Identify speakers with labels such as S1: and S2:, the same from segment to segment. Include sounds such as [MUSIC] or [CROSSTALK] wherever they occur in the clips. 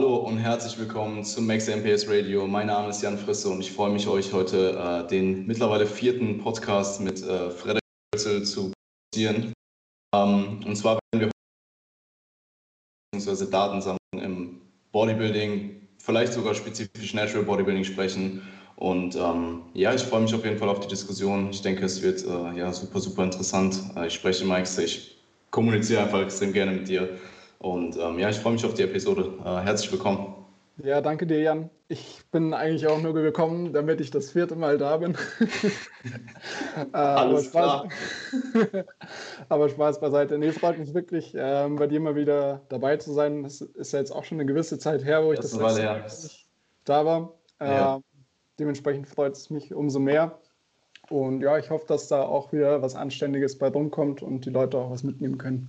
S1: hallo und herzlich willkommen zum Max MPS Radio. Mein Name ist Jan Frisse und ich freue mich, euch heute äh, den mittlerweile vierten Podcast mit äh, Frederik Wurzel zu produzieren. Ähm, und zwar werden wir bzw. Datensammlung im Bodybuilding, vielleicht sogar spezifisch Natural Bodybuilding sprechen. Und ähm, ja, ich freue mich auf jeden Fall auf die Diskussion. Ich denke, es wird äh, ja super, super interessant. Äh, ich spreche Mike, ich kommuniziere einfach extrem gerne mit dir. Und ähm, ja, ich freue mich auf die Episode. Äh, herzlich willkommen.
S2: Ja, danke dir, Jan. Ich bin eigentlich auch nur gekommen, damit ich das vierte Mal da bin. [LAUGHS]
S1: äh, Alles
S2: aber, Spaß, [LAUGHS] aber Spaß beiseite. Nee, freut mich wirklich, äh, bei dir mal wieder dabei zu sein. Das ist ja jetzt auch schon eine gewisse Zeit her, wo ich das, das letzte Mal da war. Ja. Ähm, dementsprechend freut es mich umso mehr. Und ja, ich hoffe, dass da auch wieder was Anständiges bei rumkommt und die Leute auch was mitnehmen können.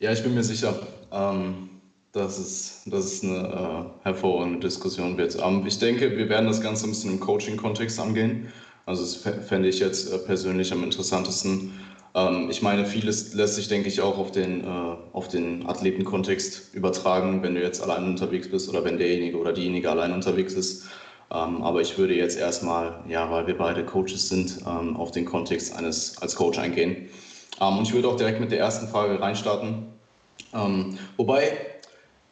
S1: Ja, ich bin mir sicher, ähm, dass, es, dass es eine äh, hervorragende Diskussion wird. Ähm, ich denke, wir werden das Ganze ein bisschen im Coaching-Kontext angehen. Also das fände ich jetzt äh, persönlich am interessantesten. Ähm, ich meine, vieles lässt sich, denke ich, auch auf den, äh, auf den Athletenkontext übertragen, wenn du jetzt allein unterwegs bist oder wenn derjenige oder diejenige allein unterwegs ist. Ähm, aber ich würde jetzt erstmal, ja, weil wir beide Coaches sind, ähm, auf den Kontext eines als Coach eingehen. Ähm, und ich würde auch direkt mit der ersten Frage reinstarten. Ähm, wobei,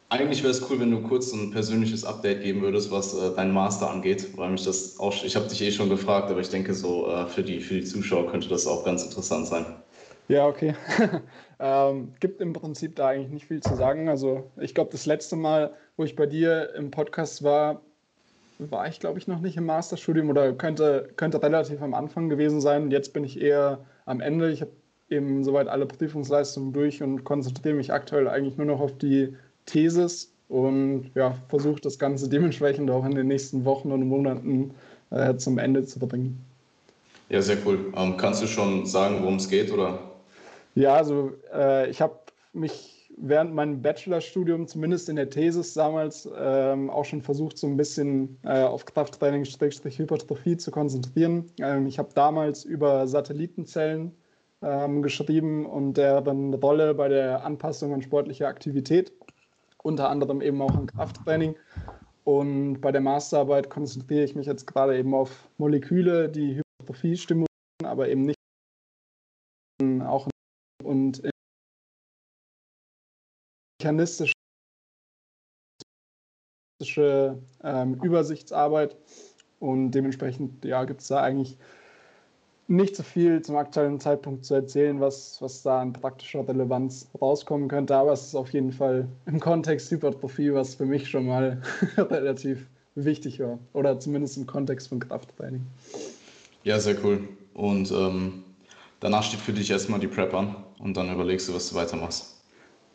S1: eigentlich wäre es cool, wenn du kurz ein persönliches Update geben würdest, was äh, dein Master angeht, weil mich das auch, ich habe dich eh schon gefragt, aber ich denke so äh, für, die, für die Zuschauer könnte das auch ganz interessant sein.
S2: Ja, okay. [LAUGHS] ähm, gibt im Prinzip da eigentlich nicht viel zu sagen. Also ich glaube, das letzte Mal, wo ich bei dir im Podcast war, war ich, glaube ich, noch nicht im Masterstudium oder könnte, könnte relativ am Anfang gewesen sein. Jetzt bin ich eher am Ende. Ich habe eben soweit alle Prüfungsleistungen durch und konzentriere mich aktuell eigentlich nur noch auf die Thesis und ja, versuche das Ganze dementsprechend auch in den nächsten Wochen und Monaten äh, zum Ende zu bringen.
S1: Ja, sehr cool. Ähm, kannst du schon sagen, worum es geht? Oder?
S2: Ja, also äh, ich habe mich während meinem Bachelorstudium, zumindest in der Thesis damals, ähm, auch schon versucht, so ein bisschen äh, auf Krafttraining-Hypertrophie zu konzentrieren. Ähm, ich habe damals über Satellitenzellen ähm, geschrieben und deren Rolle bei der Anpassung an sportliche Aktivität, unter anderem eben auch an Krafttraining. Und bei der Masterarbeit konzentriere ich mich jetzt gerade eben auf Moleküle, die Hypertrophie stimulieren, aber eben nicht auch und mechanistische ähm, Übersichtsarbeit. Und dementsprechend ja, gibt es da eigentlich nicht so viel zum aktuellen Zeitpunkt zu erzählen, was, was da an praktischer Relevanz rauskommen könnte, aber es ist auf jeden Fall im Kontext Hypertrophie, was für mich schon mal [LAUGHS] relativ wichtig war. Oder zumindest im Kontext von Krafttraining.
S1: Ja, sehr cool. Und ähm, danach steht für dich erstmal die Prep an und dann überlegst du, was du weitermachst.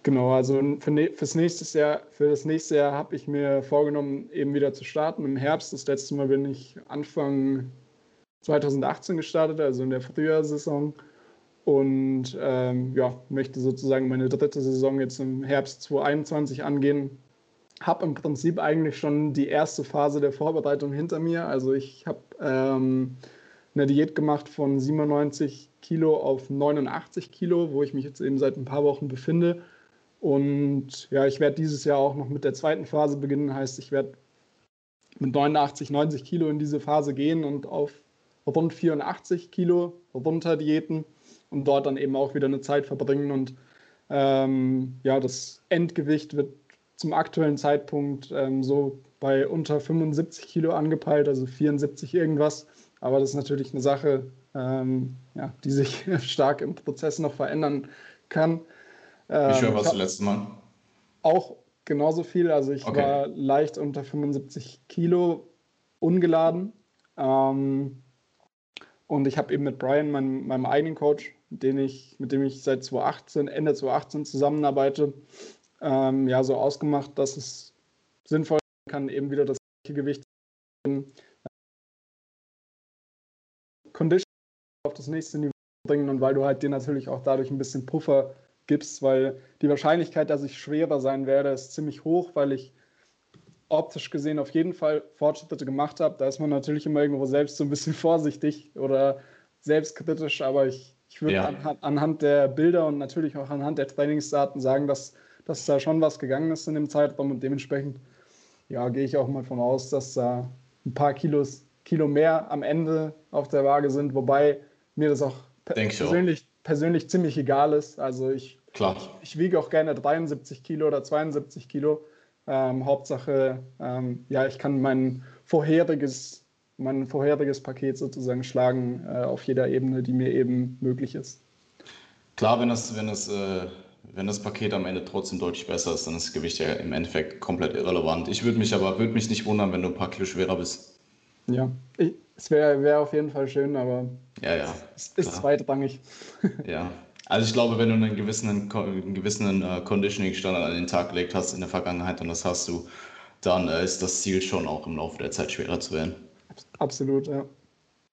S2: Genau, also für, ne, fürs nächstes Jahr, für das nächste Jahr habe ich mir vorgenommen, eben wieder zu starten. Im Herbst, das letzte Mal bin ich Anfang 2018 gestartet, also in der Frühjahrsaison. Und ähm, ja, möchte sozusagen meine dritte Saison jetzt im Herbst 2021 angehen. Habe im Prinzip eigentlich schon die erste Phase der Vorbereitung hinter mir. Also ich habe ähm, eine Diät gemacht von 97 Kilo auf 89 Kilo, wo ich mich jetzt eben seit ein paar Wochen befinde. Und ja, ich werde dieses Jahr auch noch mit der zweiten Phase beginnen. Heißt, ich werde mit 89, 90 Kilo in diese Phase gehen und auf rund 84 Kilo runter diäten und dort dann eben auch wieder eine Zeit verbringen. Und ähm, ja, das Endgewicht wird zum aktuellen Zeitpunkt ähm, so bei unter 75 Kilo angepeilt, also 74 irgendwas. Aber das ist natürlich eine Sache, ähm, ja, die sich [LAUGHS] stark im Prozess noch verändern kann.
S1: Wie schwer ähm, warst du letztes Mal?
S2: Auch genauso viel. Also ich okay. war leicht unter 75 Kilo ungeladen. Ähm, und ich habe eben mit Brian, meinem, meinem eigenen Coach, den ich, mit dem ich seit 2018, Ende 2018 zusammenarbeite, ähm, ja, so ausgemacht, dass es sinnvoll kann, eben wieder das gleiche Gewicht Condition auf das nächste Niveau bringen und weil du halt dir natürlich auch dadurch ein bisschen Puffer gibst, weil die Wahrscheinlichkeit, dass ich schwerer sein werde, ist ziemlich hoch, weil ich optisch gesehen auf jeden Fall Fortschritte gemacht habe. Da ist man natürlich immer irgendwo selbst so ein bisschen [LAUGHS] vorsichtig oder selbstkritisch, aber ich, ich würde ja. anhand, anhand, der Bilder und natürlich auch anhand der Trainingsdaten sagen, dass dass da schon was gegangen ist in dem Zeitraum und dementsprechend ja, gehe ich auch mal von aus, dass da ein paar Kilos, Kilo mehr am Ende auf der Waage sind, wobei mir das auch persönlich, auch. persönlich ziemlich egal ist. Also ich,
S1: Klar.
S2: ich, ich wiege auch gerne 73 Kilo oder 72 Kilo. Ähm, Hauptsache, ähm, ja, ich kann mein vorheriges, mein vorheriges Paket sozusagen schlagen äh, auf jeder Ebene, die mir eben möglich ist.
S1: Klar, wenn das, wenn das, äh, wenn das Paket am Ende trotzdem deutlich besser ist, dann ist das Gewicht ja im Endeffekt komplett irrelevant. Ich würde mich aber würde mich nicht wundern, wenn du ein paar Kilo schwerer bist.
S2: Ja, ich, es wäre wär auf jeden Fall schön, aber
S1: ja, ja,
S2: es ist zweitrangig.
S1: Ja, [LAUGHS] also ich glaube, wenn du einen gewissen, einen gewissen uh, Conditioning-Standard an den Tag gelegt hast in der Vergangenheit und das hast du, dann uh, ist das Ziel schon auch im Laufe der Zeit schwerer zu werden.
S2: Absolut, ja.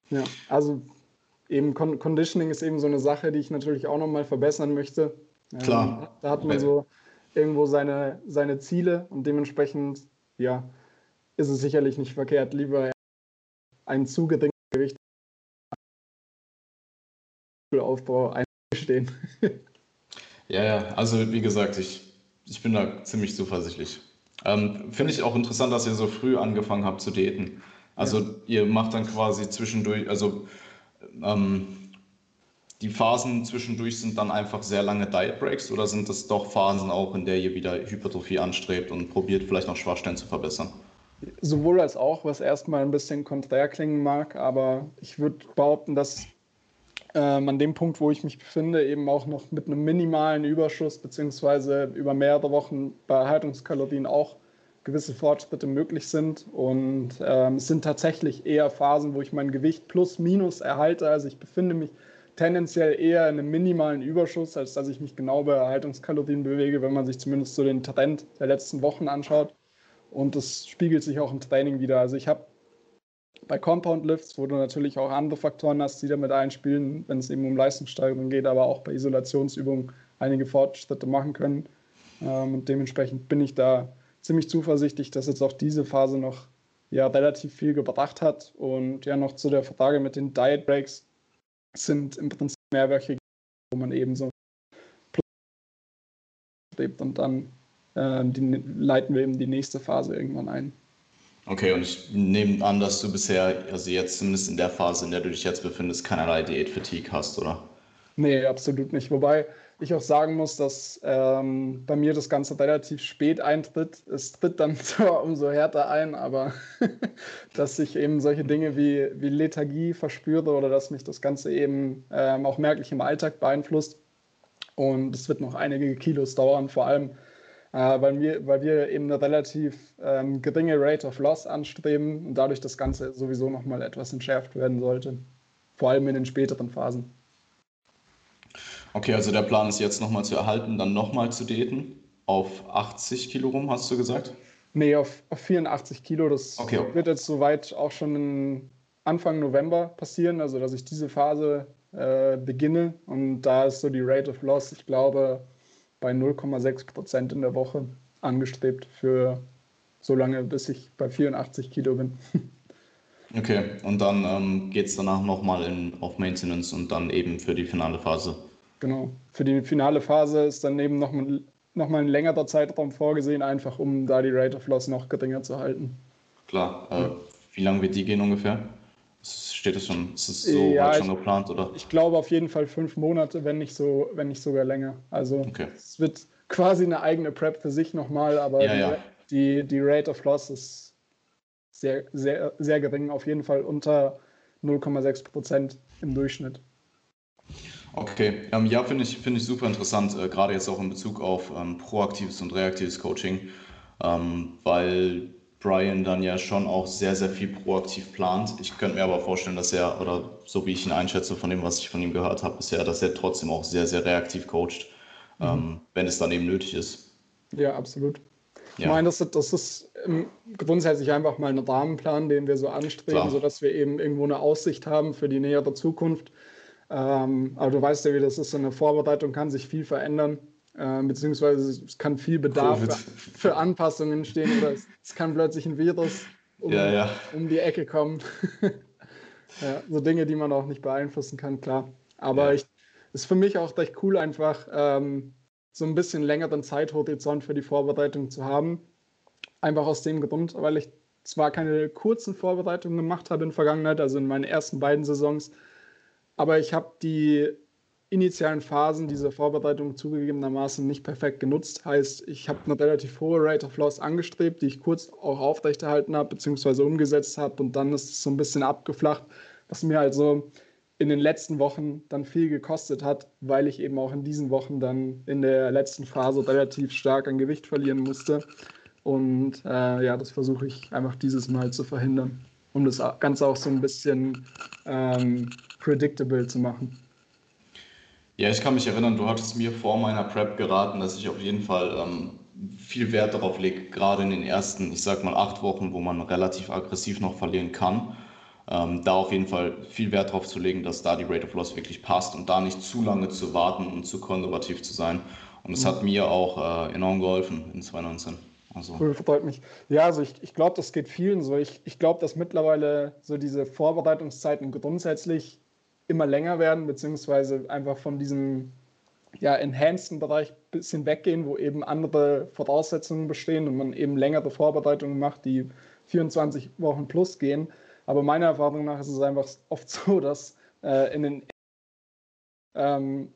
S2: Ja, also eben Con Conditioning ist eben so eine Sache, die ich natürlich auch nochmal verbessern möchte.
S1: Klar.
S2: Ähm, da hat man so irgendwo seine, seine Ziele und dementsprechend, ja, ist es sicherlich nicht verkehrt, lieber ein zu geringes Gewicht Aufbau einstehen. [LAUGHS]
S1: ja, ja, also wie gesagt, ich, ich bin da ziemlich zuversichtlich. Ähm, Finde ich auch interessant, dass ihr so früh angefangen habt zu daten. Also ja. ihr macht dann quasi zwischendurch, also ähm, die Phasen zwischendurch sind dann einfach sehr lange Diet Breaks oder sind das doch Phasen auch, in der ihr wieder Hypertrophie anstrebt und probiert vielleicht noch Schwachstellen zu verbessern?
S2: Sowohl als auch, was erstmal ein bisschen konträr klingen mag, aber ich würde behaupten, dass ähm, an dem Punkt, wo ich mich befinde, eben auch noch mit einem minimalen Überschuss beziehungsweise über mehrere Wochen bei Erhaltungskalorien auch gewisse Fortschritte möglich sind. Und ähm, es sind tatsächlich eher Phasen, wo ich mein Gewicht plus minus erhalte. Also ich befinde mich tendenziell eher in einem minimalen Überschuss, als dass ich mich genau bei Erhaltungskalorien bewege, wenn man sich zumindest so den Trend der letzten Wochen anschaut. Und das spiegelt sich auch im Training wieder. Also ich habe bei Compound Lifts, wo du natürlich auch andere Faktoren hast, die damit einspielen, wenn es eben um Leistungssteigerung geht, aber auch bei Isolationsübungen einige Fortschritte machen können. Ähm, und dementsprechend bin ich da ziemlich zuversichtlich, dass jetzt auch diese Phase noch ja, relativ viel gebracht hat. Und ja, noch zu der Frage mit den Diet Breaks sind im Prinzip mehrwöchige, wo man eben so lebt und dann äh, die, leiten wir eben die nächste Phase irgendwann ein.
S1: Okay, und ich nehme an, dass du bisher, also jetzt zumindest in der Phase, in der du dich jetzt befindest, keinerlei Diät-Fatigue hast, oder?
S2: Nee, absolut nicht. Wobei ich auch sagen muss, dass ähm, bei mir das Ganze relativ spät eintritt. Es tritt dann [LAUGHS] zwar umso härter ein, aber [LAUGHS] dass ich eben solche Dinge wie, wie Lethargie verspüre oder dass mich das Ganze eben ähm, auch merklich im Alltag beeinflusst. Und es wird noch einige Kilos dauern, vor allem äh, weil, wir, weil wir eben eine relativ ähm, geringe Rate of Loss anstreben und dadurch das Ganze sowieso nochmal etwas entschärft werden sollte. Vor allem in den späteren Phasen.
S1: Okay, also der Plan ist jetzt nochmal zu erhalten, dann nochmal zu daten. Auf 80 Kilo rum, hast du gesagt?
S2: Nee, auf, auf 84 Kilo. Das okay. wird jetzt soweit auch schon Anfang November passieren, also dass ich diese Phase äh, beginne. Und da ist so die Rate of Loss, ich glaube, bei 0,6 Prozent in der Woche angestrebt für so lange, bis ich bei 84 Kilo bin. [LAUGHS]
S1: Okay, und dann ähm, geht es danach nochmal auf Maintenance und dann eben für die finale Phase.
S2: Genau, für die finale Phase ist dann eben nochmal noch mal ein längerer Zeitraum vorgesehen, einfach um da die Rate of Loss noch geringer zu halten.
S1: Klar, äh, wie lange wird die gehen ungefähr? Steht das schon, ist es so ja, weit schon geplant, oder?
S2: Ich glaube auf jeden Fall fünf Monate, wenn nicht, so, wenn nicht sogar länger. Also okay. es wird quasi eine eigene Prep für sich nochmal, aber
S1: ja, die, ja.
S2: Die, die Rate of Loss ist sehr, sehr, sehr gering, auf jeden Fall unter 0,6 Prozent im Durchschnitt.
S1: Okay, ähm, ja, finde ich, find ich super interessant, äh, gerade jetzt auch in Bezug auf ähm, proaktives und reaktives Coaching, ähm, weil Brian dann ja schon auch sehr, sehr viel proaktiv plant. Ich könnte mir aber vorstellen, dass er, oder so wie ich ihn einschätze von dem, was ich von ihm gehört habe bisher, dass er trotzdem auch sehr, sehr reaktiv coacht, mhm. ähm, wenn es dann eben nötig ist.
S2: Ja, absolut. Ich ja. meine, das, das ist grundsätzlich einfach mal ein Rahmenplan, den wir so anstreben, Klar. sodass wir eben irgendwo eine Aussicht haben für die nähere Zukunft. Ähm, aber du weißt ja, wie das ist, so eine Vorbereitung kann sich viel verändern. Äh, beziehungsweise es kann viel Bedarf für, für, Anpassungen stehen oder es, es, kann plötzlich ein Virus um,
S1: ja, ja.
S2: um die Ecke kommen. [LAUGHS] ja, so Dinge, die man auch nicht beeinflussen kann, klar. Aber ich ist für mich auch recht cool, einfach ähm, so ein bisschen längeren Zeithorizont für die Vorbereitung zu haben. Einfach aus dem Grund, weil ich zwar keine kurzen Vorbereitungen gemacht habe in der Vergangenheit, also in meinen ersten beiden Saisons, aber ich habe die initialen Phasen dieser Vorbereitung zugegebenermaßen nicht perfekt genutzt. Heißt, ich habe eine relativ hohe Rate of Loss angestrebt, die ich kurz auch aufrechterhalten habe, beziehungsweise umgesetzt habe und dann ist es so ein bisschen abgeflacht, was mir also in den letzten Wochen dann viel gekostet hat, weil ich eben auch in diesen Wochen dann in der letzten Phase relativ stark an Gewicht verlieren musste. Und äh, ja, das versuche ich einfach dieses Mal zu verhindern, um das Ganze auch so ein bisschen ähm, predictable zu machen.
S1: Ja, ich kann mich erinnern, du hattest mir vor meiner Prep geraten, dass ich auf jeden Fall ähm, viel Wert darauf lege, gerade in den ersten, ich sag mal, acht Wochen, wo man relativ aggressiv noch verlieren kann, ähm, da auf jeden Fall viel Wert darauf zu legen, dass da die Rate of Loss wirklich passt und da nicht zu lange zu warten und zu konservativ zu sein. Und es mhm. hat mir auch äh, enorm geholfen in 2019.
S2: Also. Cool, freut mich. Ja, also ich, ich glaube, das geht vielen so. Ich, ich glaube, dass mittlerweile so diese Vorbereitungszeiten grundsätzlich immer länger werden, beziehungsweise einfach von diesem ja, enhanceden Bereich ein bisschen weggehen, wo eben andere Voraussetzungen bestehen und man eben längere Vorbereitungen macht, die 24 Wochen plus gehen. Aber meiner Erfahrung nach ist es einfach oft [LAUGHS] so, dass äh, in den ähm,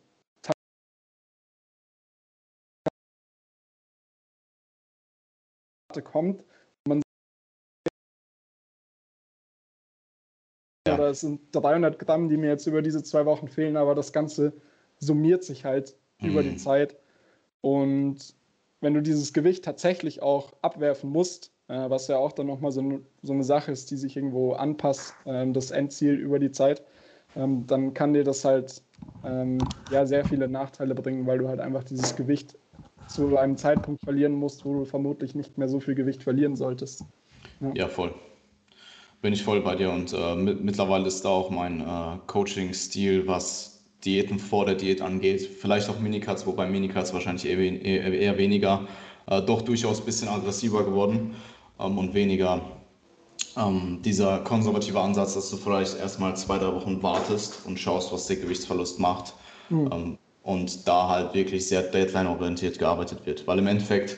S2: kommt Ja. Oder es sind 300 Gramm, die mir jetzt über diese zwei Wochen fehlen, aber das Ganze summiert sich halt mhm. über die mhm. Zeit. Und wenn du dieses Gewicht tatsächlich auch abwerfen musst, äh, was ja auch dann nochmal so, so eine Sache ist, die sich irgendwo anpasst, äh, das Endziel über die Zeit, ähm, dann kann dir das halt ähm, ja, sehr viele Nachteile bringen, weil du halt einfach dieses Gewicht zu einem Zeitpunkt verlieren musst, wo du vermutlich nicht mehr so viel Gewicht verlieren solltest.
S1: Ja, ja voll bin ich voll bei dir und äh, mit, mittlerweile ist da auch mein äh, Coaching-Stil, was Diäten vor der Diät angeht, vielleicht auch Minicuts, wobei Minicuts wahrscheinlich eher, eher, eher weniger, äh, doch durchaus ein bisschen aggressiver geworden ähm, und weniger ähm, dieser konservative Ansatz, dass du vielleicht erstmal zwei, drei Wochen wartest und schaust, was der Gewichtsverlust macht mhm. ähm, und da halt wirklich sehr deadline-orientiert gearbeitet wird, weil im Endeffekt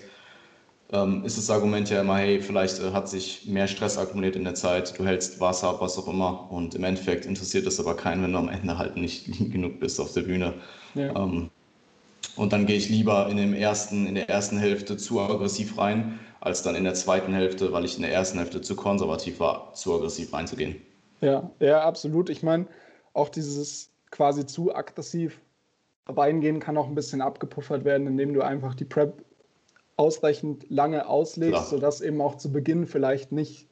S1: ähm, ist das Argument ja immer, hey, vielleicht äh, hat sich mehr Stress akkumuliert in der Zeit, du hältst Wasser ab, was auch immer. Und im Endeffekt interessiert das aber keinen, wenn du am Ende halt nicht [LAUGHS] genug bist auf der Bühne. Ja. Ähm, und dann gehe ich lieber in, dem ersten, in der ersten Hälfte zu aggressiv rein, als dann in der zweiten Hälfte, weil ich in der ersten Hälfte zu konservativ war, zu aggressiv reinzugehen.
S2: Ja, ja, absolut. Ich meine, auch dieses quasi zu aggressiv reingehen kann auch ein bisschen abgepuffert werden, indem du einfach die Prep ausreichend lange auslegst, Klar. sodass eben auch zu Beginn vielleicht nicht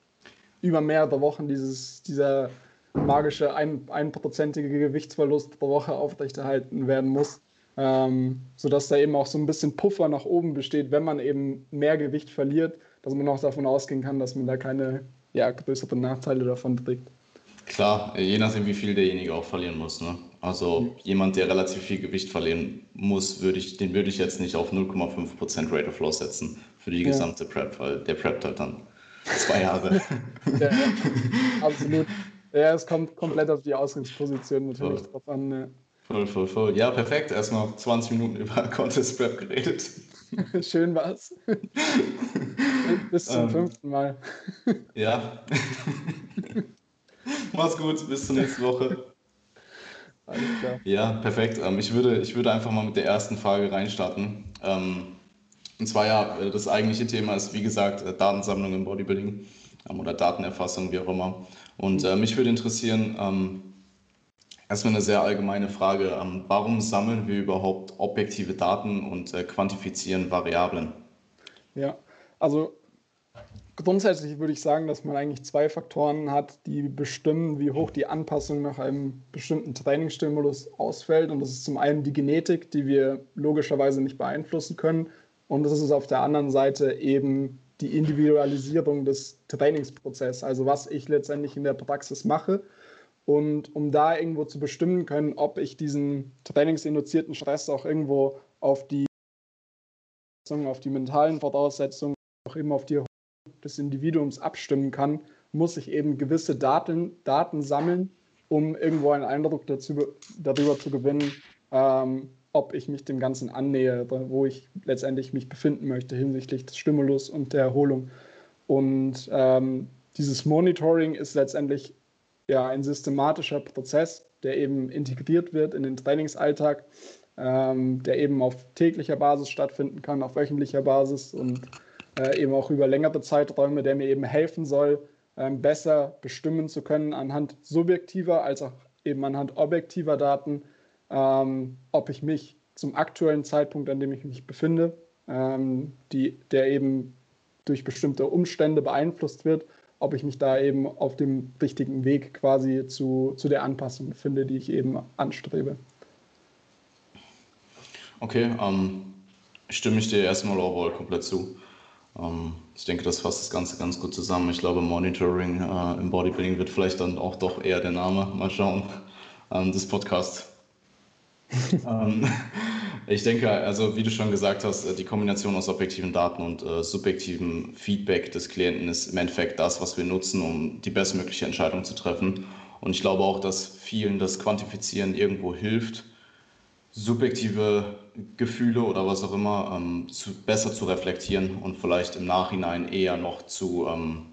S2: über mehrere Wochen dieses, dieser magische ein, einprozentige Gewichtsverlust pro Woche aufrechterhalten werden muss. Ähm, sodass da eben auch so ein bisschen Puffer nach oben besteht, wenn man eben mehr Gewicht verliert, dass man auch davon ausgehen kann, dass man da keine ja, größeren Nachteile davon trägt.
S1: Klar, je nachdem, wie viel derjenige auch verlieren muss. Ne? Also jemand, der relativ viel Gewicht verlieren muss, würde ich, den würde ich jetzt nicht auf 0,5% Rate of Loss setzen für die ja. gesamte Prep, weil der preppt halt dann zwei Jahre. [LAUGHS]
S2: ja, absolut. Ja, es kommt komplett auf die Ausgangsposition natürlich voll. drauf an.
S1: Ja. Voll, voll, voll. Ja, perfekt. Erstmal 20 Minuten über [LAUGHS] Contest Prep geredet. [LAUGHS]
S2: Schön war's. Bis zum ähm, fünften Mal.
S1: ja. Mach's gut, bis zur nächsten Woche. Ja, perfekt. Ähm, ich, würde, ich würde einfach mal mit der ersten Frage reinstarten. Ähm, und zwar ja, äh, das eigentliche Thema ist, wie gesagt, äh, Datensammlung im Bodybuilding ähm, oder Datenerfassung, wie auch immer. Und äh, mich würde interessieren, erstmal eine sehr allgemeine Frage, warum sammeln wir überhaupt objektive Daten und quantifizieren Variablen?
S2: Ja, also Grundsätzlich würde ich sagen, dass man eigentlich zwei Faktoren hat, die bestimmen, wie hoch die Anpassung nach einem bestimmten Trainingsstimulus ausfällt. Und das ist zum einen die Genetik, die wir logischerweise nicht beeinflussen können. Und das ist auf der anderen Seite eben die Individualisierung des Trainingsprozesses, also was ich letztendlich in der Praxis mache. Und um da irgendwo zu bestimmen können, ob ich diesen trainingsinduzierten Stress auch irgendwo auf die, auf die mentalen Voraussetzungen, auch eben auf die des Individuums abstimmen kann, muss ich eben gewisse Daten, Daten sammeln, um irgendwo einen Eindruck dazu, darüber zu gewinnen, ähm, ob ich mich dem Ganzen annähe, wo ich letztendlich mich befinden möchte hinsichtlich des Stimulus und der Erholung. Und ähm, dieses Monitoring ist letztendlich ja ein systematischer Prozess, der eben integriert wird in den Trainingsalltag, ähm, der eben auf täglicher Basis stattfinden kann, auf wöchentlicher Basis und äh, eben auch über längere Zeiträume, der mir eben helfen soll, ähm, besser bestimmen zu können anhand subjektiver als auch eben anhand objektiver Daten, ähm, ob ich mich zum aktuellen Zeitpunkt, an dem ich mich befinde, ähm, die, der eben durch bestimmte Umstände beeinflusst wird, ob ich mich da eben auf dem richtigen Weg quasi zu, zu der Anpassung befinde, die ich eben anstrebe.
S1: Okay, ähm, stimme ich dir erstmal overall komplett zu. Ähm, ich denke, das fasst das Ganze ganz gut zusammen. Ich glaube, Monitoring äh, im Bodybuilding wird vielleicht dann auch doch eher der Name. Mal schauen, ähm, des Podcasts. [LAUGHS] ähm, ich denke, also wie du schon gesagt hast, äh, die Kombination aus objektiven Daten und äh, subjektivem Feedback des Klienten ist im Endeffekt das, was wir nutzen, um die bestmögliche Entscheidung zu treffen. Und ich glaube auch, dass vielen das Quantifizieren irgendwo hilft, subjektive Gefühle oder was auch immer ähm, zu, besser zu reflektieren und vielleicht im Nachhinein eher noch zu, ähm,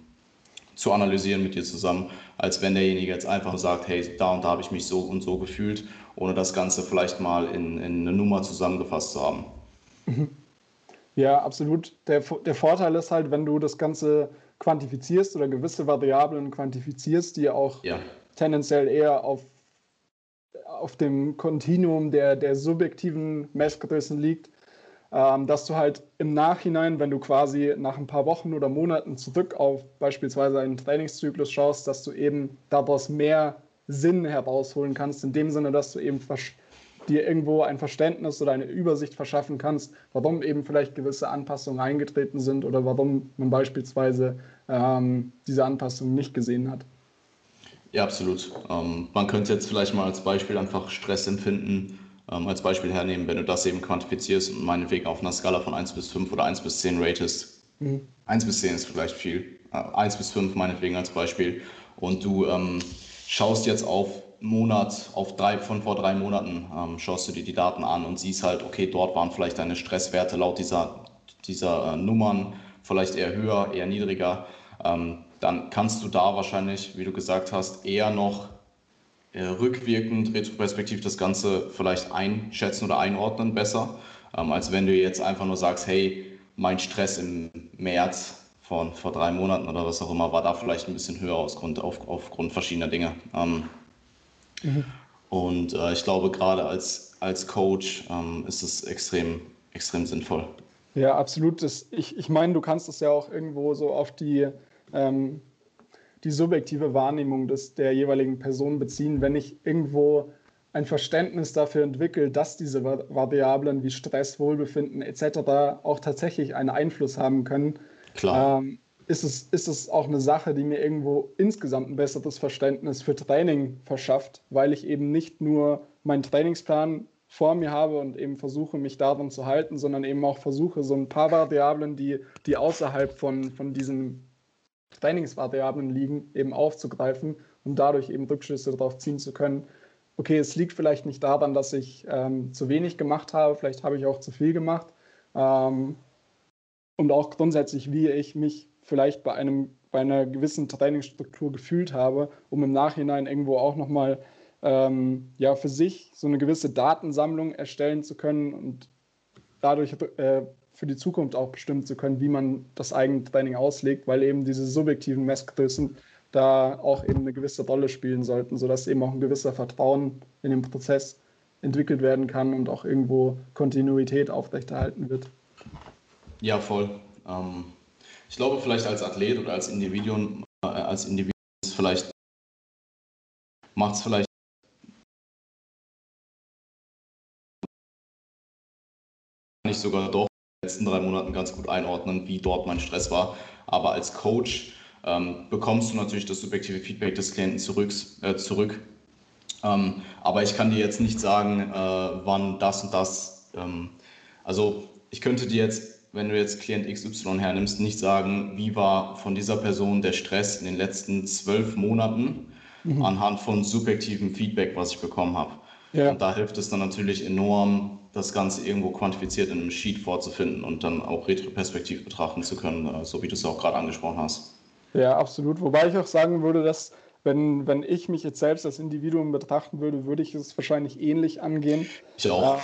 S1: zu analysieren mit dir zusammen, als wenn derjenige jetzt einfach sagt, hey, da und da habe ich mich so und so gefühlt, ohne das Ganze vielleicht mal in, in eine Nummer zusammengefasst zu haben.
S2: Mhm. Ja, absolut. Der, der Vorteil ist halt, wenn du das Ganze quantifizierst oder gewisse Variablen quantifizierst, die auch ja. tendenziell eher auf auf dem Kontinuum der, der subjektiven Messgrößen liegt, ähm, dass du halt im Nachhinein, wenn du quasi nach ein paar Wochen oder Monaten zurück auf beispielsweise einen Trainingszyklus schaust, dass du eben daraus mehr Sinn herausholen kannst, in dem Sinne, dass du eben dir irgendwo ein Verständnis oder eine Übersicht verschaffen kannst, warum eben vielleicht gewisse Anpassungen eingetreten sind oder warum man beispielsweise ähm, diese Anpassungen nicht gesehen hat.
S1: Ja, absolut. Ähm, man könnte jetzt vielleicht mal als Beispiel einfach Stressempfinden ähm, als Beispiel hernehmen, wenn du das eben quantifizierst und meinetwegen auf einer Skala von 1 bis 5 oder 1 bis 10 ratest. Mhm. 1 bis 10 ist vielleicht viel. Äh, 1 bis 5 meinetwegen als Beispiel. Und du ähm, schaust jetzt auf Monat, auf drei, von vor drei Monaten, ähm, schaust du dir die Daten an und siehst halt, okay, dort waren vielleicht deine Stresswerte laut dieser, dieser äh, Nummern vielleicht eher höher, eher niedriger. Ähm, dann kannst du da wahrscheinlich, wie du gesagt hast, eher noch äh, rückwirkend, retroperspektiv das Ganze vielleicht einschätzen oder einordnen besser, ähm, als wenn du jetzt einfach nur sagst, hey, mein Stress im März von vor drei Monaten oder was auch immer war da vielleicht ein bisschen höher aus Grund, auf, aufgrund verschiedener Dinge. Ähm, mhm. Und äh, ich glaube, gerade als, als Coach ähm, ist es extrem, extrem sinnvoll.
S2: Ja, absolut. Das, ich, ich meine, du kannst es ja auch irgendwo so auf die ähm, die subjektive Wahrnehmung des, der jeweiligen Person beziehen, wenn ich irgendwo ein Verständnis dafür entwickle, dass diese Variablen wie Stress, Wohlbefinden etc. auch tatsächlich einen Einfluss haben können, ähm, ist, es, ist es auch eine Sache, die mir irgendwo insgesamt ein besseres Verständnis für Training verschafft, weil ich eben nicht nur meinen Trainingsplan vor mir habe und eben versuche, mich daran zu halten, sondern eben auch versuche, so ein paar Variablen, die, die außerhalb von, von diesem Trainingsvariablen liegen, eben aufzugreifen, um dadurch eben Rückschlüsse darauf ziehen zu können. Okay, es liegt vielleicht nicht daran, dass ich ähm, zu wenig gemacht habe, vielleicht habe ich auch zu viel gemacht. Ähm, und auch grundsätzlich, wie ich mich vielleicht bei, einem, bei einer gewissen Trainingsstruktur gefühlt habe, um im Nachhinein irgendwo auch nochmal ähm, ja, für sich so eine gewisse Datensammlung erstellen zu können und dadurch äh, für die Zukunft auch bestimmen zu können, wie man das eigene Training auslegt, weil eben diese subjektiven Messgrößen da auch eben eine gewisse Rolle spielen sollten, sodass eben auch ein gewisser Vertrauen in den Prozess entwickelt werden kann und auch irgendwo Kontinuität aufrechterhalten wird.
S1: Ja, voll. Ähm, ich glaube, vielleicht als Athlet oder als Individuum, äh, als Individuum ist vielleicht macht es vielleicht nicht sogar doch letzten drei Monaten ganz gut einordnen, wie dort mein Stress war. Aber als Coach ähm, bekommst du natürlich das subjektive Feedback des Klienten zurück. Äh, zurück. Ähm, aber ich kann dir jetzt nicht sagen, äh, wann das und das. Ähm, also ich könnte dir jetzt, wenn du jetzt Klient XY hernimmst, nicht sagen, wie war von dieser Person der Stress in den letzten zwölf Monaten. mhm. anhand von subjektivem Feedback, was ich bekommen habe. Ja. Und da hilft es dann natürlich enorm, das Ganze irgendwo quantifiziert in einem Sheet vorzufinden und dann auch retroperspektiv betrachten zu können, äh, so wie du es auch gerade angesprochen hast.
S2: Ja, absolut. Wobei ich auch sagen würde, dass wenn, wenn ich mich jetzt selbst als Individuum betrachten würde, würde ich es wahrscheinlich ähnlich angehen.
S1: Ich auch.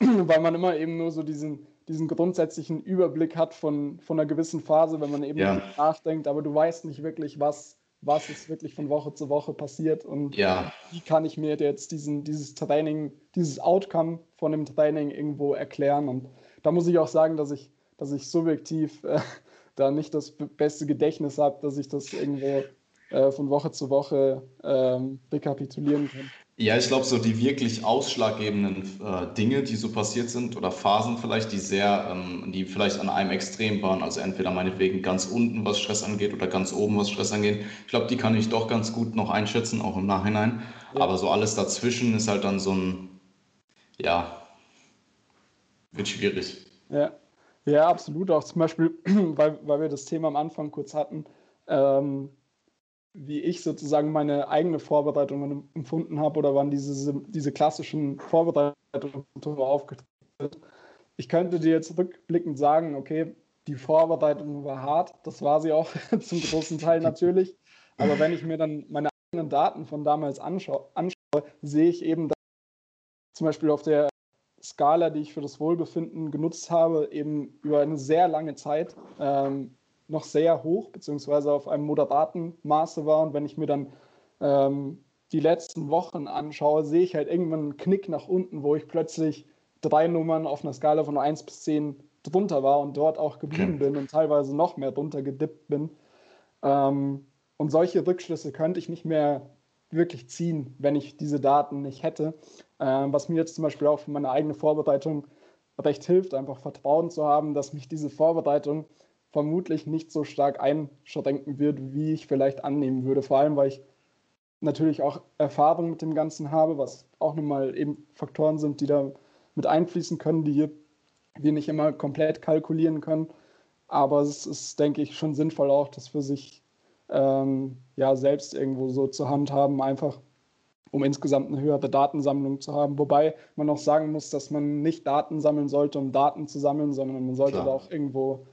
S2: Äh, [CLEARS THROAT] weil man immer eben nur so diesen, diesen grundsätzlichen Überblick hat von, von einer gewissen Phase, wenn man eben ja. nachdenkt, aber du weißt nicht wirklich, was, was ist wirklich von Woche zu Woche passiert und
S1: ja.
S2: wie kann ich mir jetzt diesen, dieses Training, dieses Outcome von dem Training irgendwo erklären. Und da muss ich auch sagen, dass ich, dass ich subjektiv äh, [LAUGHS] da nicht das beste Gedächtnis habe, dass ich das irgendwo äh, von Woche zu Woche ähm, rekapitulieren kann.
S1: Ja, ich glaube, so die wirklich ausschlaggebenden äh, Dinge, die so passiert sind oder Phasen vielleicht, die sehr, ähm, die vielleicht an einem Extrem waren, also entweder meinetwegen ganz unten, was Stress angeht, oder ganz oben, was Stress angeht. Ich glaube, die kann ich doch ganz gut noch einschätzen, auch im Nachhinein. Ja. Aber so alles dazwischen ist halt dann so ein, ja, wird schwierig.
S2: Ja, ja absolut. Auch zum Beispiel, [CLEARS THROAT] weil, weil wir das Thema am Anfang kurz hatten, ähm, wie ich sozusagen meine eigene Vorbereitung empfunden habe oder wann diese, diese klassischen Vorbereitungen aufgetreten sind. Ich könnte dir jetzt rückblickend sagen, okay, die Vorbereitung war hart, das war sie auch [LAUGHS] zum großen Teil [LAUGHS] natürlich. Aber wenn ich mir dann meine eigenen Daten von damals anschaue, anschaue sehe ich eben, dass zum Beispiel auf der Skala, die ich für das Wohlbefinden genutzt habe, eben über eine sehr lange Zeit ähm, noch sehr hoch, beziehungsweise auf einem moderaten Maße war. Und wenn ich mir dann ähm, die letzten Wochen anschaue, sehe ich halt irgendwann einen Knick nach unten, wo ich plötzlich drei Nummern auf einer Skala von 1 bis 10 drunter war und dort auch geblieben bin und teilweise noch mehr drunter gedippt bin. Ähm, und solche Rückschlüsse könnte ich nicht mehr wirklich ziehen, wenn ich diese Daten nicht hätte. Ähm, was mir jetzt zum Beispiel auch für meine eigene Vorbereitung recht hilft, einfach Vertrauen zu haben, dass mich diese Vorbereitung vermutlich nicht so stark einschränken wird, wie ich vielleicht annehmen würde. Vor allem, weil ich natürlich auch Erfahrung mit dem Ganzen habe, was auch nochmal eben Faktoren sind, die da mit einfließen können, die wir nicht immer komplett kalkulieren können. Aber es ist, denke ich, schon sinnvoll auch, das für sich ähm, ja selbst irgendwo so zu handhaben, einfach um insgesamt eine höhere Datensammlung zu haben. Wobei man auch sagen muss, dass man nicht Daten sammeln sollte, um Daten zu sammeln, sondern man sollte Klar. da auch irgendwo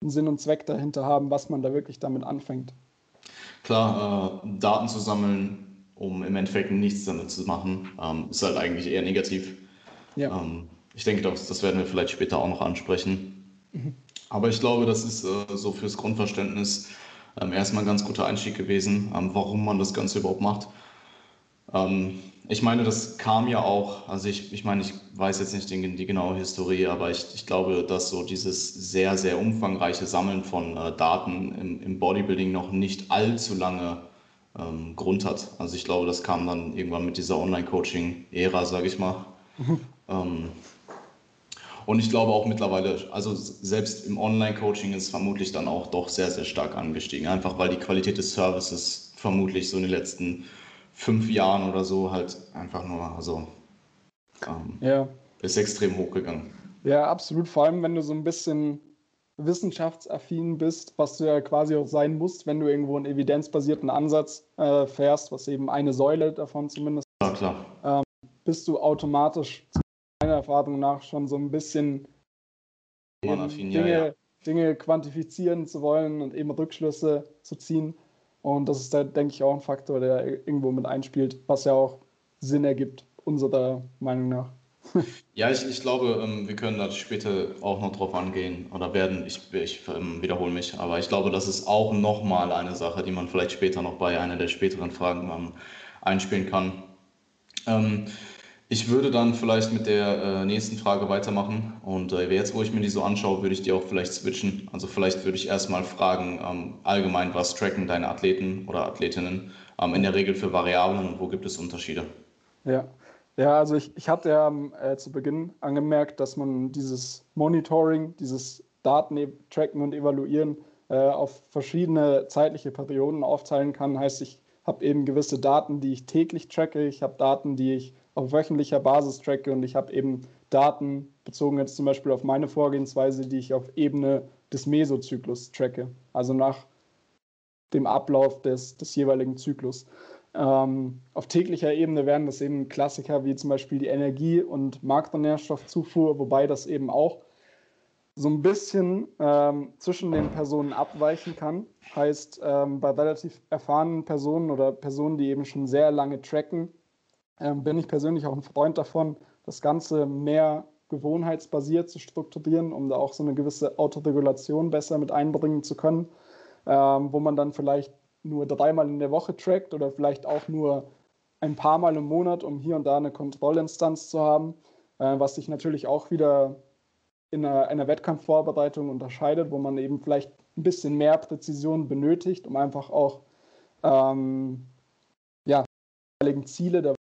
S2: einen Sinn und Zweck dahinter haben, was man da wirklich damit anfängt.
S1: Klar, äh, Daten zu sammeln, um im Endeffekt nichts damit zu machen, ähm, ist halt eigentlich eher negativ. Ja. Ähm, ich denke, das, das werden wir vielleicht später auch noch ansprechen. Mhm. Aber ich glaube, das ist äh, so fürs Grundverständnis ähm, erstmal ein ganz guter Einstieg gewesen, ähm, warum man das Ganze überhaupt macht. Ähm, ich meine, das kam ja auch, also ich, ich meine, ich weiß jetzt nicht die, die genaue Historie, aber ich, ich glaube, dass so dieses sehr, sehr umfangreiche Sammeln von äh, Daten im, im, Bodybuilding noch nicht allzu lange ähm, Grund hat. Also ich glaube, das kam dann irgendwann mit dieser Online-Coaching-Ära, sage ich mal. Mhm. Ähm, und ich glaube auch mittlerweile, also selbst im Online-Coaching ist vermutlich dann auch doch sehr, sehr stark angestiegen, einfach weil die Qualität des Services vermutlich so in den letzten fünf Jahren oder so halt einfach nur, also ähm, ja. ist extrem hochgegangen.
S2: Ja, absolut. Vor allem, wenn du so ein bisschen wissenschaftsaffin bist, was du ja quasi auch sein musst, wenn du irgendwo einen evidenzbasierten Ansatz äh, fährst, was eben eine Säule davon zumindest
S1: ja, klar.
S2: Ähm, bist du automatisch meiner Erfahrung nach schon so ein bisschen
S1: affin,
S2: Dinge,
S1: ja, ja.
S2: Dinge quantifizieren zu wollen und eben Rückschlüsse zu ziehen. Und das ist da, denke ich, auch ein Faktor, der irgendwo mit einspielt, was ja auch Sinn ergibt, unserer Meinung nach. [LAUGHS]
S1: ja, ich, ich glaube, ähm, wir können da später auch noch drauf angehen oder werden, ich, ich ähm, wiederhole mich, aber ich glaube, das ist auch nochmal eine Sache, die man vielleicht später noch bei einer der späteren Fragen ähm, einspielen kann. Ähm, ich würde dann vielleicht mit der äh, nächsten Frage weitermachen. Und äh, jetzt, wo ich mir die so anschaue, würde ich die auch vielleicht switchen. Also vielleicht würde ich erstmal fragen, ähm, allgemein, was tracken deine Athleten oder Athletinnen ähm, in der Regel für Variablen und wo gibt es Unterschiede?
S2: Ja, ja also ich, ich hatte ja äh, zu Beginn angemerkt, dass man dieses Monitoring, dieses Daten tracken und evaluieren äh, auf verschiedene zeitliche Perioden aufteilen kann. Heißt, ich habe eben gewisse Daten, die ich täglich tracke. Ich habe Daten, die ich auf wöchentlicher Basis tracke und ich habe eben Daten bezogen jetzt zum Beispiel auf meine Vorgehensweise, die ich auf Ebene des Mesozyklus tracke, also nach dem Ablauf des, des jeweiligen Zyklus. Ähm, auf täglicher Ebene wären das eben Klassiker wie zum Beispiel die Energie- und Makronährstoffzufuhr, wobei das eben auch so ein bisschen ähm, zwischen den Personen abweichen kann. Heißt, ähm, bei relativ erfahrenen Personen oder Personen, die eben schon sehr lange tracken, ähm, bin ich persönlich auch ein Freund davon, das Ganze mehr gewohnheitsbasiert zu strukturieren, um da auch so eine gewisse Autoregulation besser mit einbringen zu können, ähm, wo man dann vielleicht nur dreimal in der Woche trackt oder vielleicht auch nur ein paar Mal im Monat, um hier und da eine Kontrollinstanz zu haben, äh, was sich natürlich auch wieder in einer, einer, Wettkampfvorbereitung unterscheidet, wo man eben vielleicht ein bisschen mehr Präzision benötigt, um einfach auch ähm, ja, Ziele der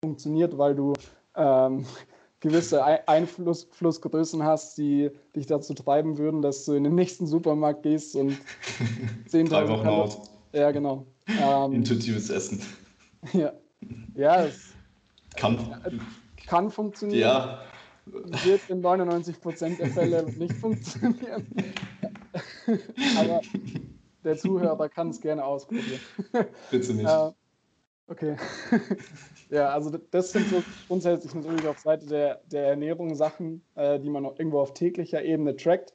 S2: funktioniert, weil du ähm, [LAUGHS] gewisse Einflussgrößen hast, die dich dazu treiben würden, dass du in den nächsten Supermarkt gehst und [LAUGHS]
S1: 10.000 Drei Wochen out.
S2: Ja, genau.
S1: Ähm, Intuitives Essen. [LAUGHS]
S2: Ja, ja es
S1: kann,
S2: kann funktionieren.
S1: Ja.
S2: Wird in 99% der Fälle nicht funktionieren. Aber der Zuhörer kann es gerne ausprobieren.
S1: Bitte nicht.
S2: Okay. [LAUGHS] Ja, also das sind so grundsätzlich natürlich auf Seite der, der Ernährung Sachen, äh, die man irgendwo auf täglicher Ebene trackt.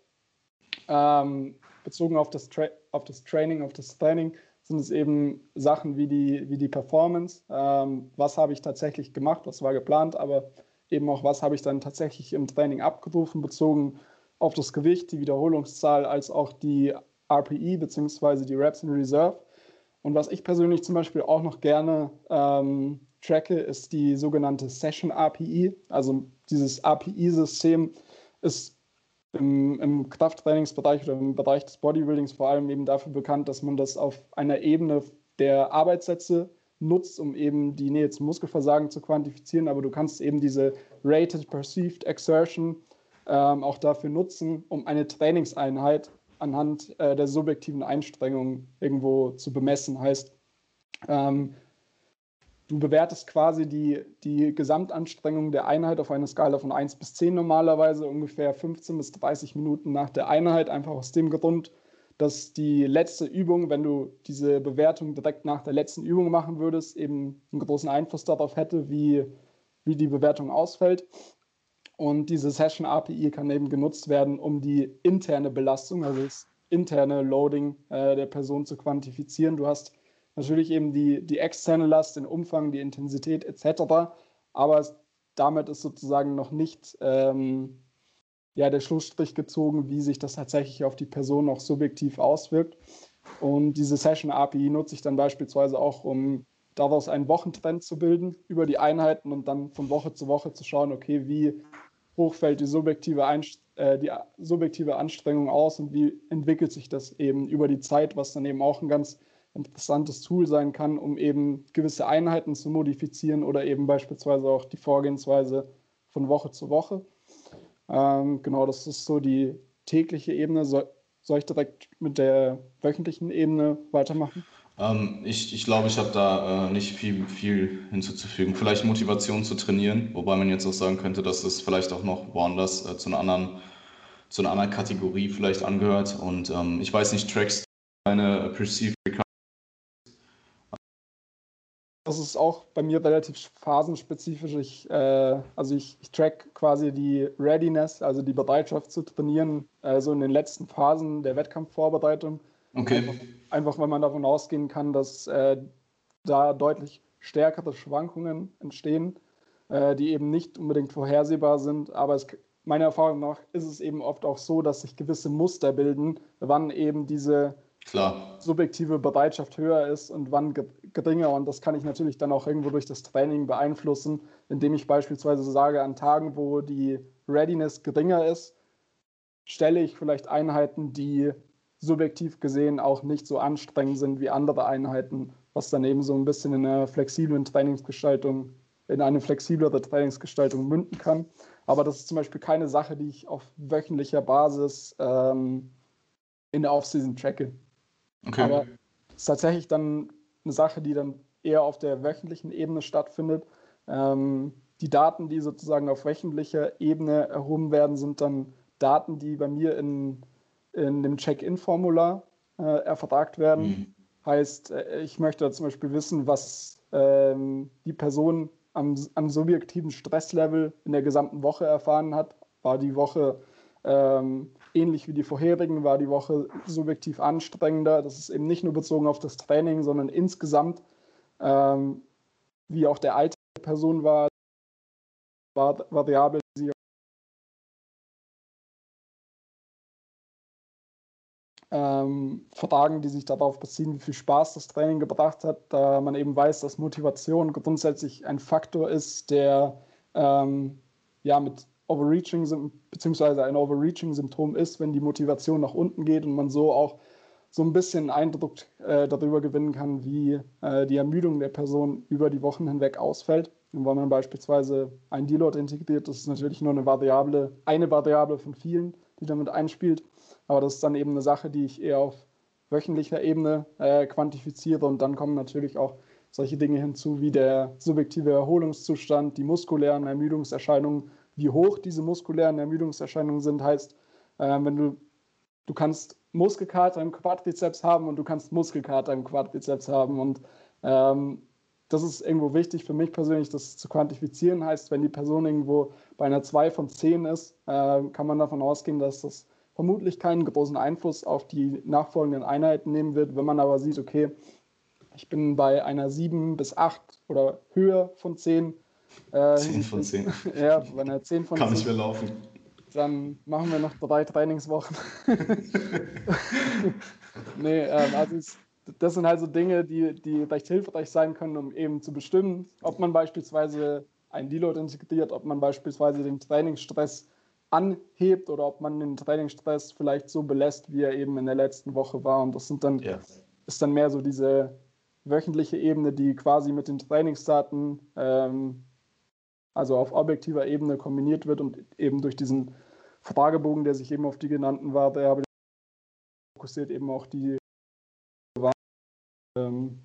S2: Ähm, bezogen auf das, Tra auf das Training, auf das Training sind es eben Sachen wie die, wie die Performance. Ähm, was habe ich tatsächlich gemacht, was war geplant, aber eben auch, was habe ich dann tatsächlich im Training abgerufen, bezogen auf das Gewicht, die Wiederholungszahl, als auch die RPE bzw. die Reps in Reserve. Und was ich persönlich zum Beispiel auch noch gerne ähm, tracke, ist die sogenannte Session API. Also dieses API-System ist im, im, Krafttrainingsbereich oder im Bereich des Bodybuildings vor allem eben dafür bekannt, dass man das auf einer Ebene der Arbeitssätze nutzt, um eben die Nähe zum Muskelversagen zu quantifizieren. Aber du kannst eben diese Rated Perceived Exertion ähm, auch dafür nutzen, um eine Trainingseinheit anhand äh, der subjektiven Einstrengung irgendwo zu bemessen. Heißt, ähm, du bewertest quasi die, die Gesamtanstrengung der Einheit auf einer Skala von 1 bis 10 normalerweise, ungefähr 15 bis 30 Minuten nach der Einheit, einfach aus dem Grund, dass die letzte Übung, wenn du diese Bewertung direkt nach der letzten Übung machen würdest, eben einen großen Einfluss darauf hätte, wie, wie die Bewertung ausfällt. Und diese Session API kann eben genutzt werden, um die interne Belastung, also das interne Loading äh, der Person zu quantifizieren. Du hast natürlich eben die, die externe Last, den Umfang, die Intensität etc. Aber es, damit ist sozusagen noch nicht ähm, ja, der Schlussstrich gezogen, wie sich das tatsächlich auf die Person noch subjektiv auswirkt. Und diese Session API nutze ich dann beispielsweise auch, um daraus einen Wochentrend zu bilden über die Einheiten und dann von Woche zu Woche zu schauen, okay, wie hoch fällt die subjektive, Einst äh, die subjektive Anstrengung aus und wie entwickelt sich das eben über die Zeit, was dann eben auch ein ganz interessantes Tool sein kann, um eben gewisse Einheiten zu modifizieren oder eben beispielsweise auch die Vorgehensweise von Woche zu Woche. Ähm, genau, das ist so die tägliche Ebene. So, soll ich direkt mit der wöchentlichen Ebene weitermachen?
S1: Ähm, ich, ich glaube, ich habe da äh, nicht viel, viel hinzuzufügen. Vielleicht Motivation zu trainieren, wobei man jetzt auch sagen könnte, dass es vielleicht auch noch woanders äh, zu, einer anderen, zu einer anderen Kategorie vielleicht angehört. Und ähm, ich weiß nicht, Tracks eine Perceived
S2: das ist auch bei mir relativ phasenspezifisch. Ich, äh, also ich, ich track quasi die Readiness, also die Bereitschaft zu trainieren, also in den letzten Phasen der Wettkampfvorbereitung.
S1: Okay.
S2: Einfach, einfach weil man davon ausgehen kann, dass äh, da deutlich stärkere Schwankungen entstehen, äh, die eben nicht unbedingt vorhersehbar sind. Aber es, meiner Erfahrung nach ist es eben oft auch so, dass sich gewisse Muster bilden, wann eben diese
S1: Klar.
S2: subjektive Bereitschaft höher ist und wann geringer. Und das kann ich natürlich dann auch irgendwo durch das Training beeinflussen, indem ich beispielsweise sage, an Tagen, wo die Readiness geringer ist, stelle ich vielleicht Einheiten, die subjektiv gesehen auch nicht so anstrengend sind wie andere Einheiten, was dann eben so ein bisschen in einer flexiblen Trainingsgestaltung, in eine flexiblere Trainingsgestaltung münden kann. Aber das ist zum Beispiel keine Sache, die ich auf wöchentlicher Basis ähm, in der Offseason tracke.
S1: Okay.
S2: Aber es ist tatsächlich dann eine Sache, die dann eher auf der wöchentlichen Ebene stattfindet. Ähm, die Daten, die sozusagen auf wöchentlicher Ebene erhoben werden, sind dann Daten, die bei mir in in dem Check-in-Formular äh, erfragt werden. Mhm. Heißt, äh, ich möchte zum Beispiel wissen, was ähm, die Person am, am subjektiven Stresslevel in der gesamten Woche erfahren hat. War die Woche ähm, ähnlich wie die vorherigen, war die Woche subjektiv anstrengender. Das ist eben nicht nur bezogen auf das Training, sondern insgesamt, ähm, wie auch der Alter der Person war, war Variable, ähm, Fragen, die sich darauf beziehen, wie viel Spaß das Training gebracht hat, da man eben weiß, dass Motivation grundsätzlich ein Faktor ist, der ähm, ja mit Overreaching beziehungsweise ein Overreaching-Symptom ist, wenn die Motivation nach unten geht und man so auch so ein bisschen Eindruck äh, darüber gewinnen kann, wie äh, die Ermüdung der Person über die Wochen hinweg ausfällt. Und wenn man beispielsweise ein Deload integriert, das ist natürlich nur eine Variable, eine Variable von vielen, die damit einspielt. Aber das ist dann eben eine Sache, die ich eher auf wöchentlicher Ebene äh, quantifiziere. Und dann kommen natürlich auch solche Dinge hinzu wie der subjektive Erholungszustand, die muskulären Ermüdungserscheinungen, wie hoch diese muskulären Ermüdungserscheinungen sind, heißt, äh, wenn du, du kannst Muskelkater im Quadrizeps haben und du kannst Muskelkater im Quadrizeps haben. Und ähm, das ist irgendwo wichtig für mich persönlich, das zu quantifizieren. Heißt, wenn die Person irgendwo bei einer 2 von 10 ist, äh, kann man davon ausgehen, dass das vermutlich keinen großen Einfluss auf die nachfolgenden Einheiten nehmen wird. Wenn man aber sieht, okay, ich bin bei einer 7 bis 8 oder höher von 10.
S1: Äh, 10 von 10. [LAUGHS]
S2: Ja, bei einer 10 von
S1: Kann 10. Kann nicht mehr laufen.
S2: Dann machen wir noch drei Trainingswochen. [LAUGHS] nee, ähm, also es, das sind halt so Dinge, die, die recht hilfreich sein können, um eben zu bestimmen, ob man beispielsweise einen Deload integriert, ob man beispielsweise den Trainingsstress anhebt oder ob man den Trainingsstress vielleicht so belässt, wie er eben in der letzten Woche war. Und das sind dann, ja. ist dann mehr so diese wöchentliche Ebene, die quasi mit den Trainingsdaten, ähm, also auf objektiver Ebene kombiniert wird und eben durch diesen Fragebogen, der sich eben auf die genannten Variablen fokussiert, eben auch die ähm,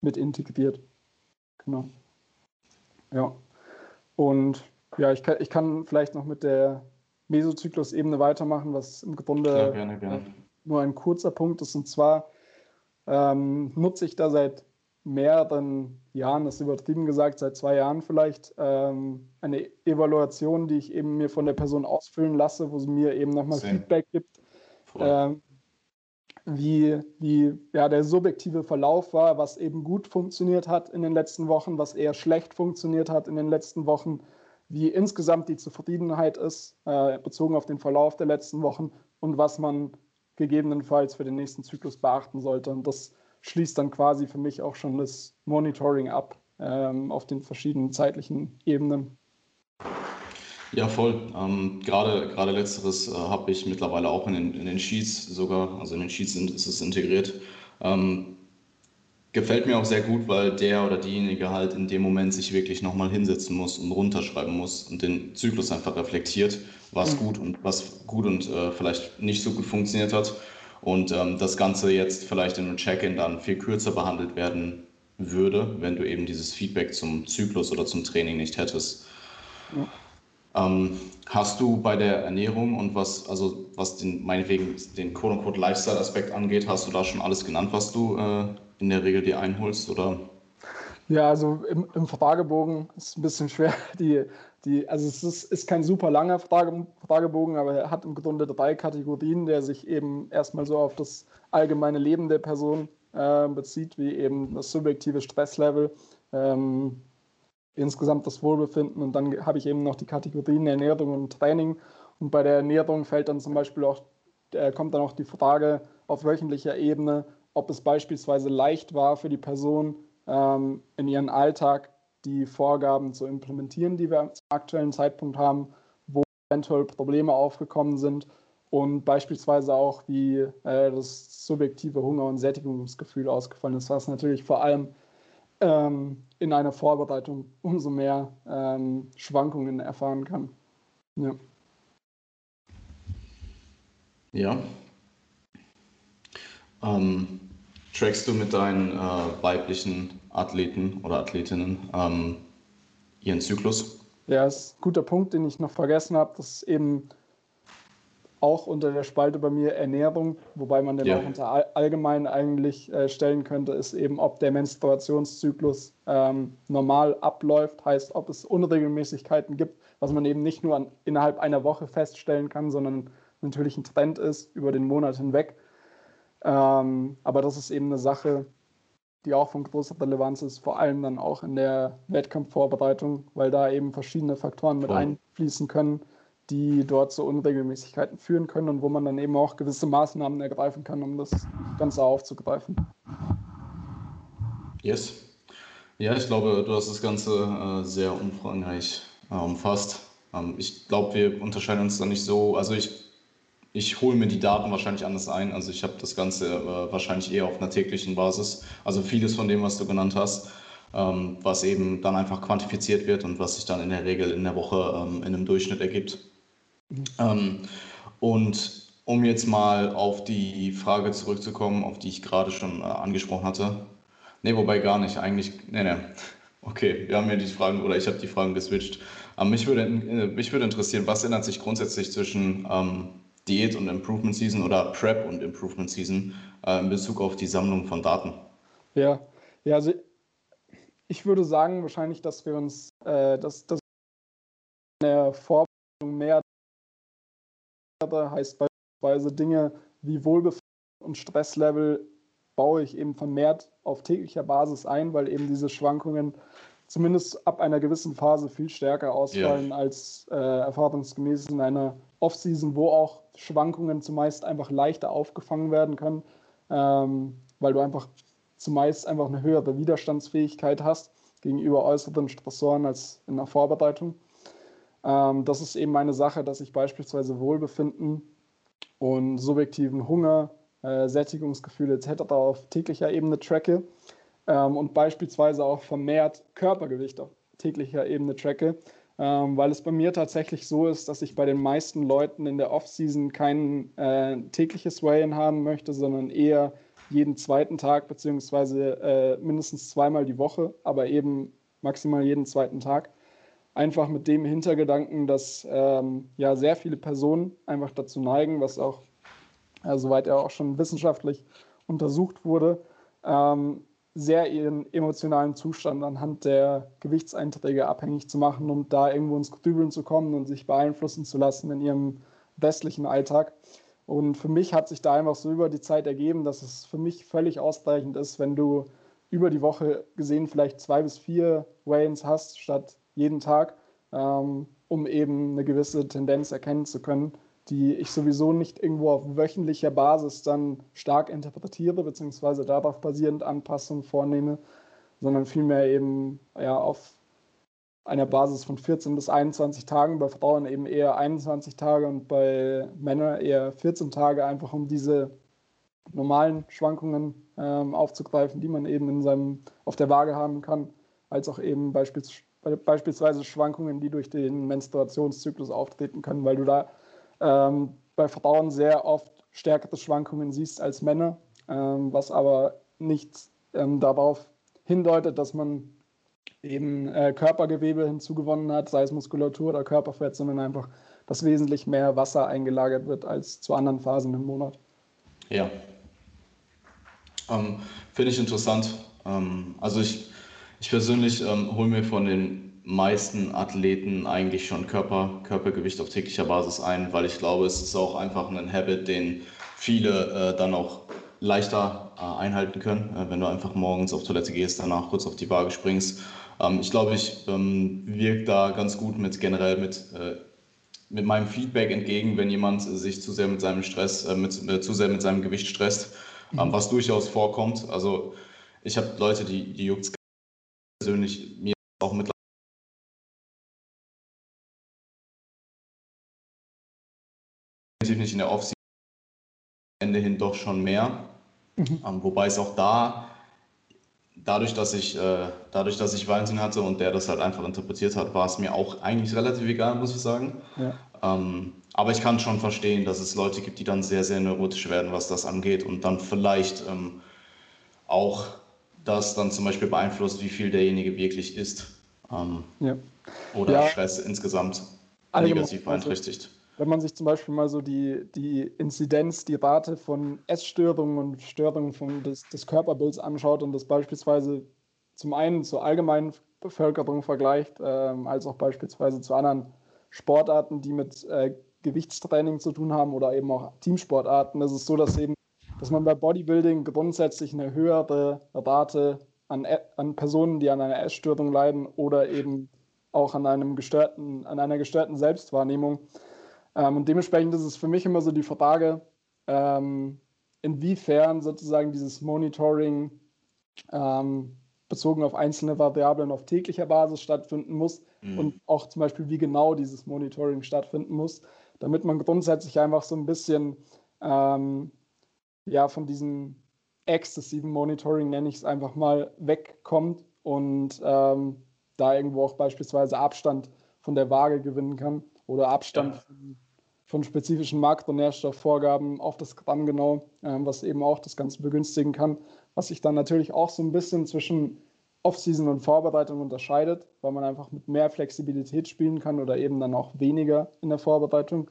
S2: mit integriert. Genau. Ja. Und ja, ich kann, ich kann vielleicht noch mit der Mesozyklus-Ebene weitermachen, was im Grunde Klar, gerne, gerne. nur ein kurzer Punkt ist. Und zwar ähm, nutze ich da seit mehreren Jahren, das ist übertrieben gesagt, seit zwei Jahren vielleicht, ähm, eine Evaluation, die ich eben mir von der Person ausfüllen lasse, wo sie mir eben nochmal Feedback gibt, ähm, wie, wie ja, der subjektive Verlauf war, was eben gut funktioniert hat in den letzten Wochen, was eher schlecht funktioniert hat in den letzten Wochen wie insgesamt die Zufriedenheit ist, äh, bezogen auf den Verlauf der letzten Wochen und was man gegebenenfalls für den nächsten Zyklus beachten sollte. Und das schließt dann quasi für mich auch schon das Monitoring ab ähm, auf den verschiedenen zeitlichen Ebenen.
S1: Ja, voll. Ähm, gerade, gerade letzteres äh, habe ich mittlerweile auch in den, in den Sheets sogar, also in den Sheets ist es integriert. Ähm, Gefällt mir auch sehr gut, weil der oder diejenige halt in dem Moment sich wirklich nochmal hinsetzen muss und runterschreiben muss und den Zyklus einfach reflektiert, was mhm. gut und was gut und äh, vielleicht nicht so gut funktioniert hat. Und ähm, das Ganze jetzt vielleicht in einem Check-in dann viel kürzer behandelt werden würde, wenn du eben dieses Feedback zum Zyklus oder zum Training nicht hättest. Ja. Ähm, hast du bei der Ernährung und was, also was den, meinetwegen den quote-unquote Lifestyle-Aspekt angeht, hast du da schon alles genannt, was du äh, in der Regel dir einholst, oder?
S2: Ja, also im, im Fragebogen ist es ein bisschen schwer. [LAUGHS] Die, die, also es ist, ist kein super langer Frage, Fragebogen, aber er hat im Grunde drei Kategorien, der sich eben erstmal so auf das allgemeine Leben der Person äh, bezieht, wie eben das subjektive Stresslevel, ähm, insgesamt das Wohlbefinden und dann habe ich eben noch die Kategorien Ernährung und Training. Und bei der Ernährung fällt dann zum Beispiel auch, äh, kommt dann auch die Frage auf wöchentlicher Ebene, ob es beispielsweise leicht war für die Person ähm, in ihren Alltag die Vorgaben zu implementieren, die wir zum aktuellen Zeitpunkt haben, wo eventuell Probleme aufgekommen sind und beispielsweise auch, wie äh, das subjektive Hunger- und Sättigungsgefühl ausgefallen ist, was natürlich vor allem ähm, in einer Vorbereitung umso mehr ähm, Schwankungen erfahren kann. Ja.
S1: Ja. Ähm, trackst du mit deinen äh, weiblichen Athleten oder Athletinnen ähm, ihren Zyklus?
S2: Ja, das ist ein guter Punkt, den ich noch vergessen habe, dass eben auch unter der Spalte bei mir Ernährung, wobei man den ja. auch unter allgemein eigentlich äh, stellen könnte, ist eben, ob der Menstruationszyklus ähm, normal abläuft, heißt, ob es Unregelmäßigkeiten gibt, was man eben nicht nur an, innerhalb einer Woche feststellen kann, sondern natürlich ein Trend ist über den Monat hinweg. Ähm, aber das ist eben eine Sache, die auch von großer Relevanz ist, vor allem dann auch in der Wettkampfvorbereitung, weil da eben verschiedene Faktoren mit einfließen können die dort zu Unregelmäßigkeiten führen können und wo man dann eben auch gewisse Maßnahmen ergreifen kann, um das Ganze aufzugreifen.
S1: Yes. Ja, ich glaube, du hast das Ganze äh, sehr umfangreich äh, umfasst. Ähm, ich glaube, wir unterscheiden uns da nicht so. Also ich, ich hole mir die Daten wahrscheinlich anders ein. Also ich habe das Ganze äh, wahrscheinlich eher auf einer täglichen Basis. Also vieles von dem, was du genannt hast, ähm, was eben dann einfach quantifiziert wird und was sich dann in der Regel in der Woche ähm, in einem Durchschnitt ergibt. Ähm, und um jetzt mal auf die Frage zurückzukommen, auf die ich gerade schon äh, angesprochen hatte. Ne, wobei gar nicht. Eigentlich, ne, ne. Okay, wir haben ja die Fragen oder ich habe die Fragen geswitcht. Ähm, mich, würde, äh, mich würde interessieren, was ändert sich grundsätzlich zwischen ähm, Diät und Improvement Season oder Prep und Improvement Season äh, in Bezug auf die Sammlung von Daten?
S2: Ja, ja also ich würde sagen wahrscheinlich, dass wir uns, äh, dass, dass in der Vorbereitung mehr heißt beispielsweise Dinge wie Wohlbefinden und Stresslevel baue ich eben vermehrt auf täglicher Basis ein, weil eben diese Schwankungen zumindest ab einer gewissen Phase viel stärker ausfallen ja. als äh, erfahrungsgemäß in einer Off-Season, wo auch Schwankungen zumeist einfach leichter aufgefangen werden können, ähm, weil du einfach zumeist einfach eine höhere Widerstandsfähigkeit hast gegenüber äußeren Stressoren als in der Vorbereitung. Ähm, das ist eben eine Sache, dass ich beispielsweise Wohlbefinden und subjektiven Hunger, äh, Sättigungsgefühle etc. auf täglicher Ebene tracke ähm, und beispielsweise auch vermehrt Körpergewicht auf täglicher Ebene tracke, ähm, weil es bei mir tatsächlich so ist, dass ich bei den meisten Leuten in der Off-Season kein äh, tägliches Weigh-In haben möchte, sondern eher jeden zweiten Tag beziehungsweise äh, mindestens zweimal die Woche, aber eben maximal jeden zweiten Tag. Einfach mit dem Hintergedanken, dass ähm, ja sehr viele Personen einfach dazu neigen, was auch, äh, soweit er auch schon wissenschaftlich untersucht wurde, ähm, sehr ihren emotionalen Zustand anhand der Gewichtseinträge abhängig zu machen, um da irgendwo ins Grübeln zu kommen und sich beeinflussen zu lassen in ihrem westlichen Alltag. Und für mich hat sich da einfach so über die Zeit ergeben, dass es für mich völlig ausreichend ist, wenn du über die Woche gesehen vielleicht zwei bis vier Weigh-ins hast, statt jeden Tag, ähm, um eben eine gewisse Tendenz erkennen zu können, die ich sowieso nicht irgendwo auf wöchentlicher Basis dann stark interpretiere, beziehungsweise darauf basierend Anpassungen vornehme, sondern vielmehr eben ja, auf einer Basis von 14 bis 21 Tagen, bei Frauen eben eher 21 Tage und bei Männern eher 14 Tage, einfach um diese normalen Schwankungen ähm, aufzugreifen, die man eben in seinem, auf der Waage haben kann, als auch eben beispielsweise beispielsweise Schwankungen, die durch den Menstruationszyklus auftreten können, weil du da ähm, bei Frauen sehr oft stärkere Schwankungen siehst als Männer, ähm, was aber nicht ähm, darauf hindeutet, dass man eben äh, Körpergewebe hinzugewonnen hat, sei es Muskulatur oder Körperfett, sondern einfach, dass wesentlich mehr Wasser eingelagert wird als zu anderen Phasen im Monat.
S1: Ja. Ähm, Finde ich interessant. Ähm, also ich ich persönlich ähm, hole mir von den meisten Athleten eigentlich schon Körper, Körpergewicht auf täglicher Basis ein, weil ich glaube, es ist auch einfach ein Habit, den viele äh, dann auch leichter äh, einhalten können, äh, wenn du einfach morgens auf Toilette gehst, danach kurz auf die Waage springst. Ähm, ich glaube, ich ähm, wirke da ganz gut mit generell mit, äh, mit meinem Feedback entgegen, wenn jemand sich zu sehr mit seinem Stress, äh, mit, äh, zu sehr mit seinem Gewicht stresst, ähm, mhm. was durchaus vorkommt. Also ich habe Leute, die, die juckt persönlich mir auch mittlerweile nicht in der Offseason Ende hin doch schon mehr. Mhm. Ähm, wobei es auch da, dadurch, dass ich, äh, dadurch, dass ich Valentin hatte und der das halt einfach interpretiert hat, war es mir auch eigentlich relativ egal, muss ich sagen. Ja. Ähm, aber ich kann schon verstehen, dass es Leute gibt, die dann sehr, sehr neurotisch werden, was das angeht und dann vielleicht ähm, auch das dann zum Beispiel beeinflusst, wie viel derjenige wirklich isst. Ähm, ja. Oder ja. Stress insgesamt negativ beeinträchtigt.
S2: Wenn man sich zum Beispiel mal so die, die Inzidenz, die Rate von Essstörungen und Störungen von des, des Körperbilds anschaut und das beispielsweise zum einen zur allgemeinen Bevölkerung vergleicht, ähm, als auch beispielsweise zu anderen Sportarten, die mit äh, Gewichtstraining zu tun haben oder eben auch Teamsportarten, ist es so, dass eben, dass man bei Bodybuilding grundsätzlich eine höhere Rate an, an Personen, die an einer Essstörung leiden oder eben auch an, einem gestörten, an einer gestörten Selbstwahrnehmung. Ähm, und dementsprechend ist es für mich immer so die Frage, ähm, inwiefern sozusagen dieses Monitoring ähm, bezogen auf einzelne Variablen auf täglicher Basis stattfinden muss mhm. und auch zum Beispiel, wie genau dieses Monitoring stattfinden muss, damit man grundsätzlich einfach so ein bisschen ähm, ja, von diesem exzessiven Monitoring, nenne ich es einfach mal, wegkommt und ähm, da irgendwo auch beispielsweise Abstand von der Waage gewinnen kann oder Abstand ja. von, von, spezifischen Makronährstoffvorgaben auf das Gramm genau, ähm, was eben auch das Ganze begünstigen kann, was sich dann natürlich auch so ein bisschen zwischen Off-Season und Vorbereitung unterscheidet, weil man einfach mit mehr Flexibilität spielen kann oder eben dann auch weniger in der Vorbereitung.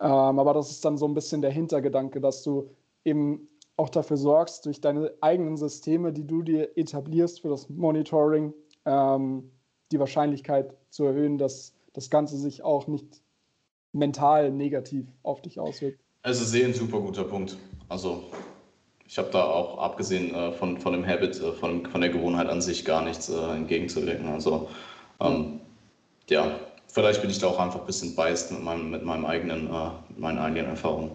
S2: Ähm, aber das ist dann so ein bisschen der Hintergedanke, dass du eben auch dafür sorgst, durch deine eigenen Systeme, die du dir etablierst für das Monitoring, ähm, die Wahrscheinlichkeit zu erhöhen, dass das Ganze sich auch nicht mental negativ auf dich auswirkt.
S1: Also sehr ein super guter Punkt. Also ich habe da auch abgesehen äh, von, von dem Habit, äh, von, von der Gewohnheit an sich gar nichts äh, entgegenzuwirken. Also ähm, ja, vielleicht bin ich da auch einfach ein bisschen biased mit, meinem, mit, meinem eigenen, äh, mit meinen eigenen Erfahrungen.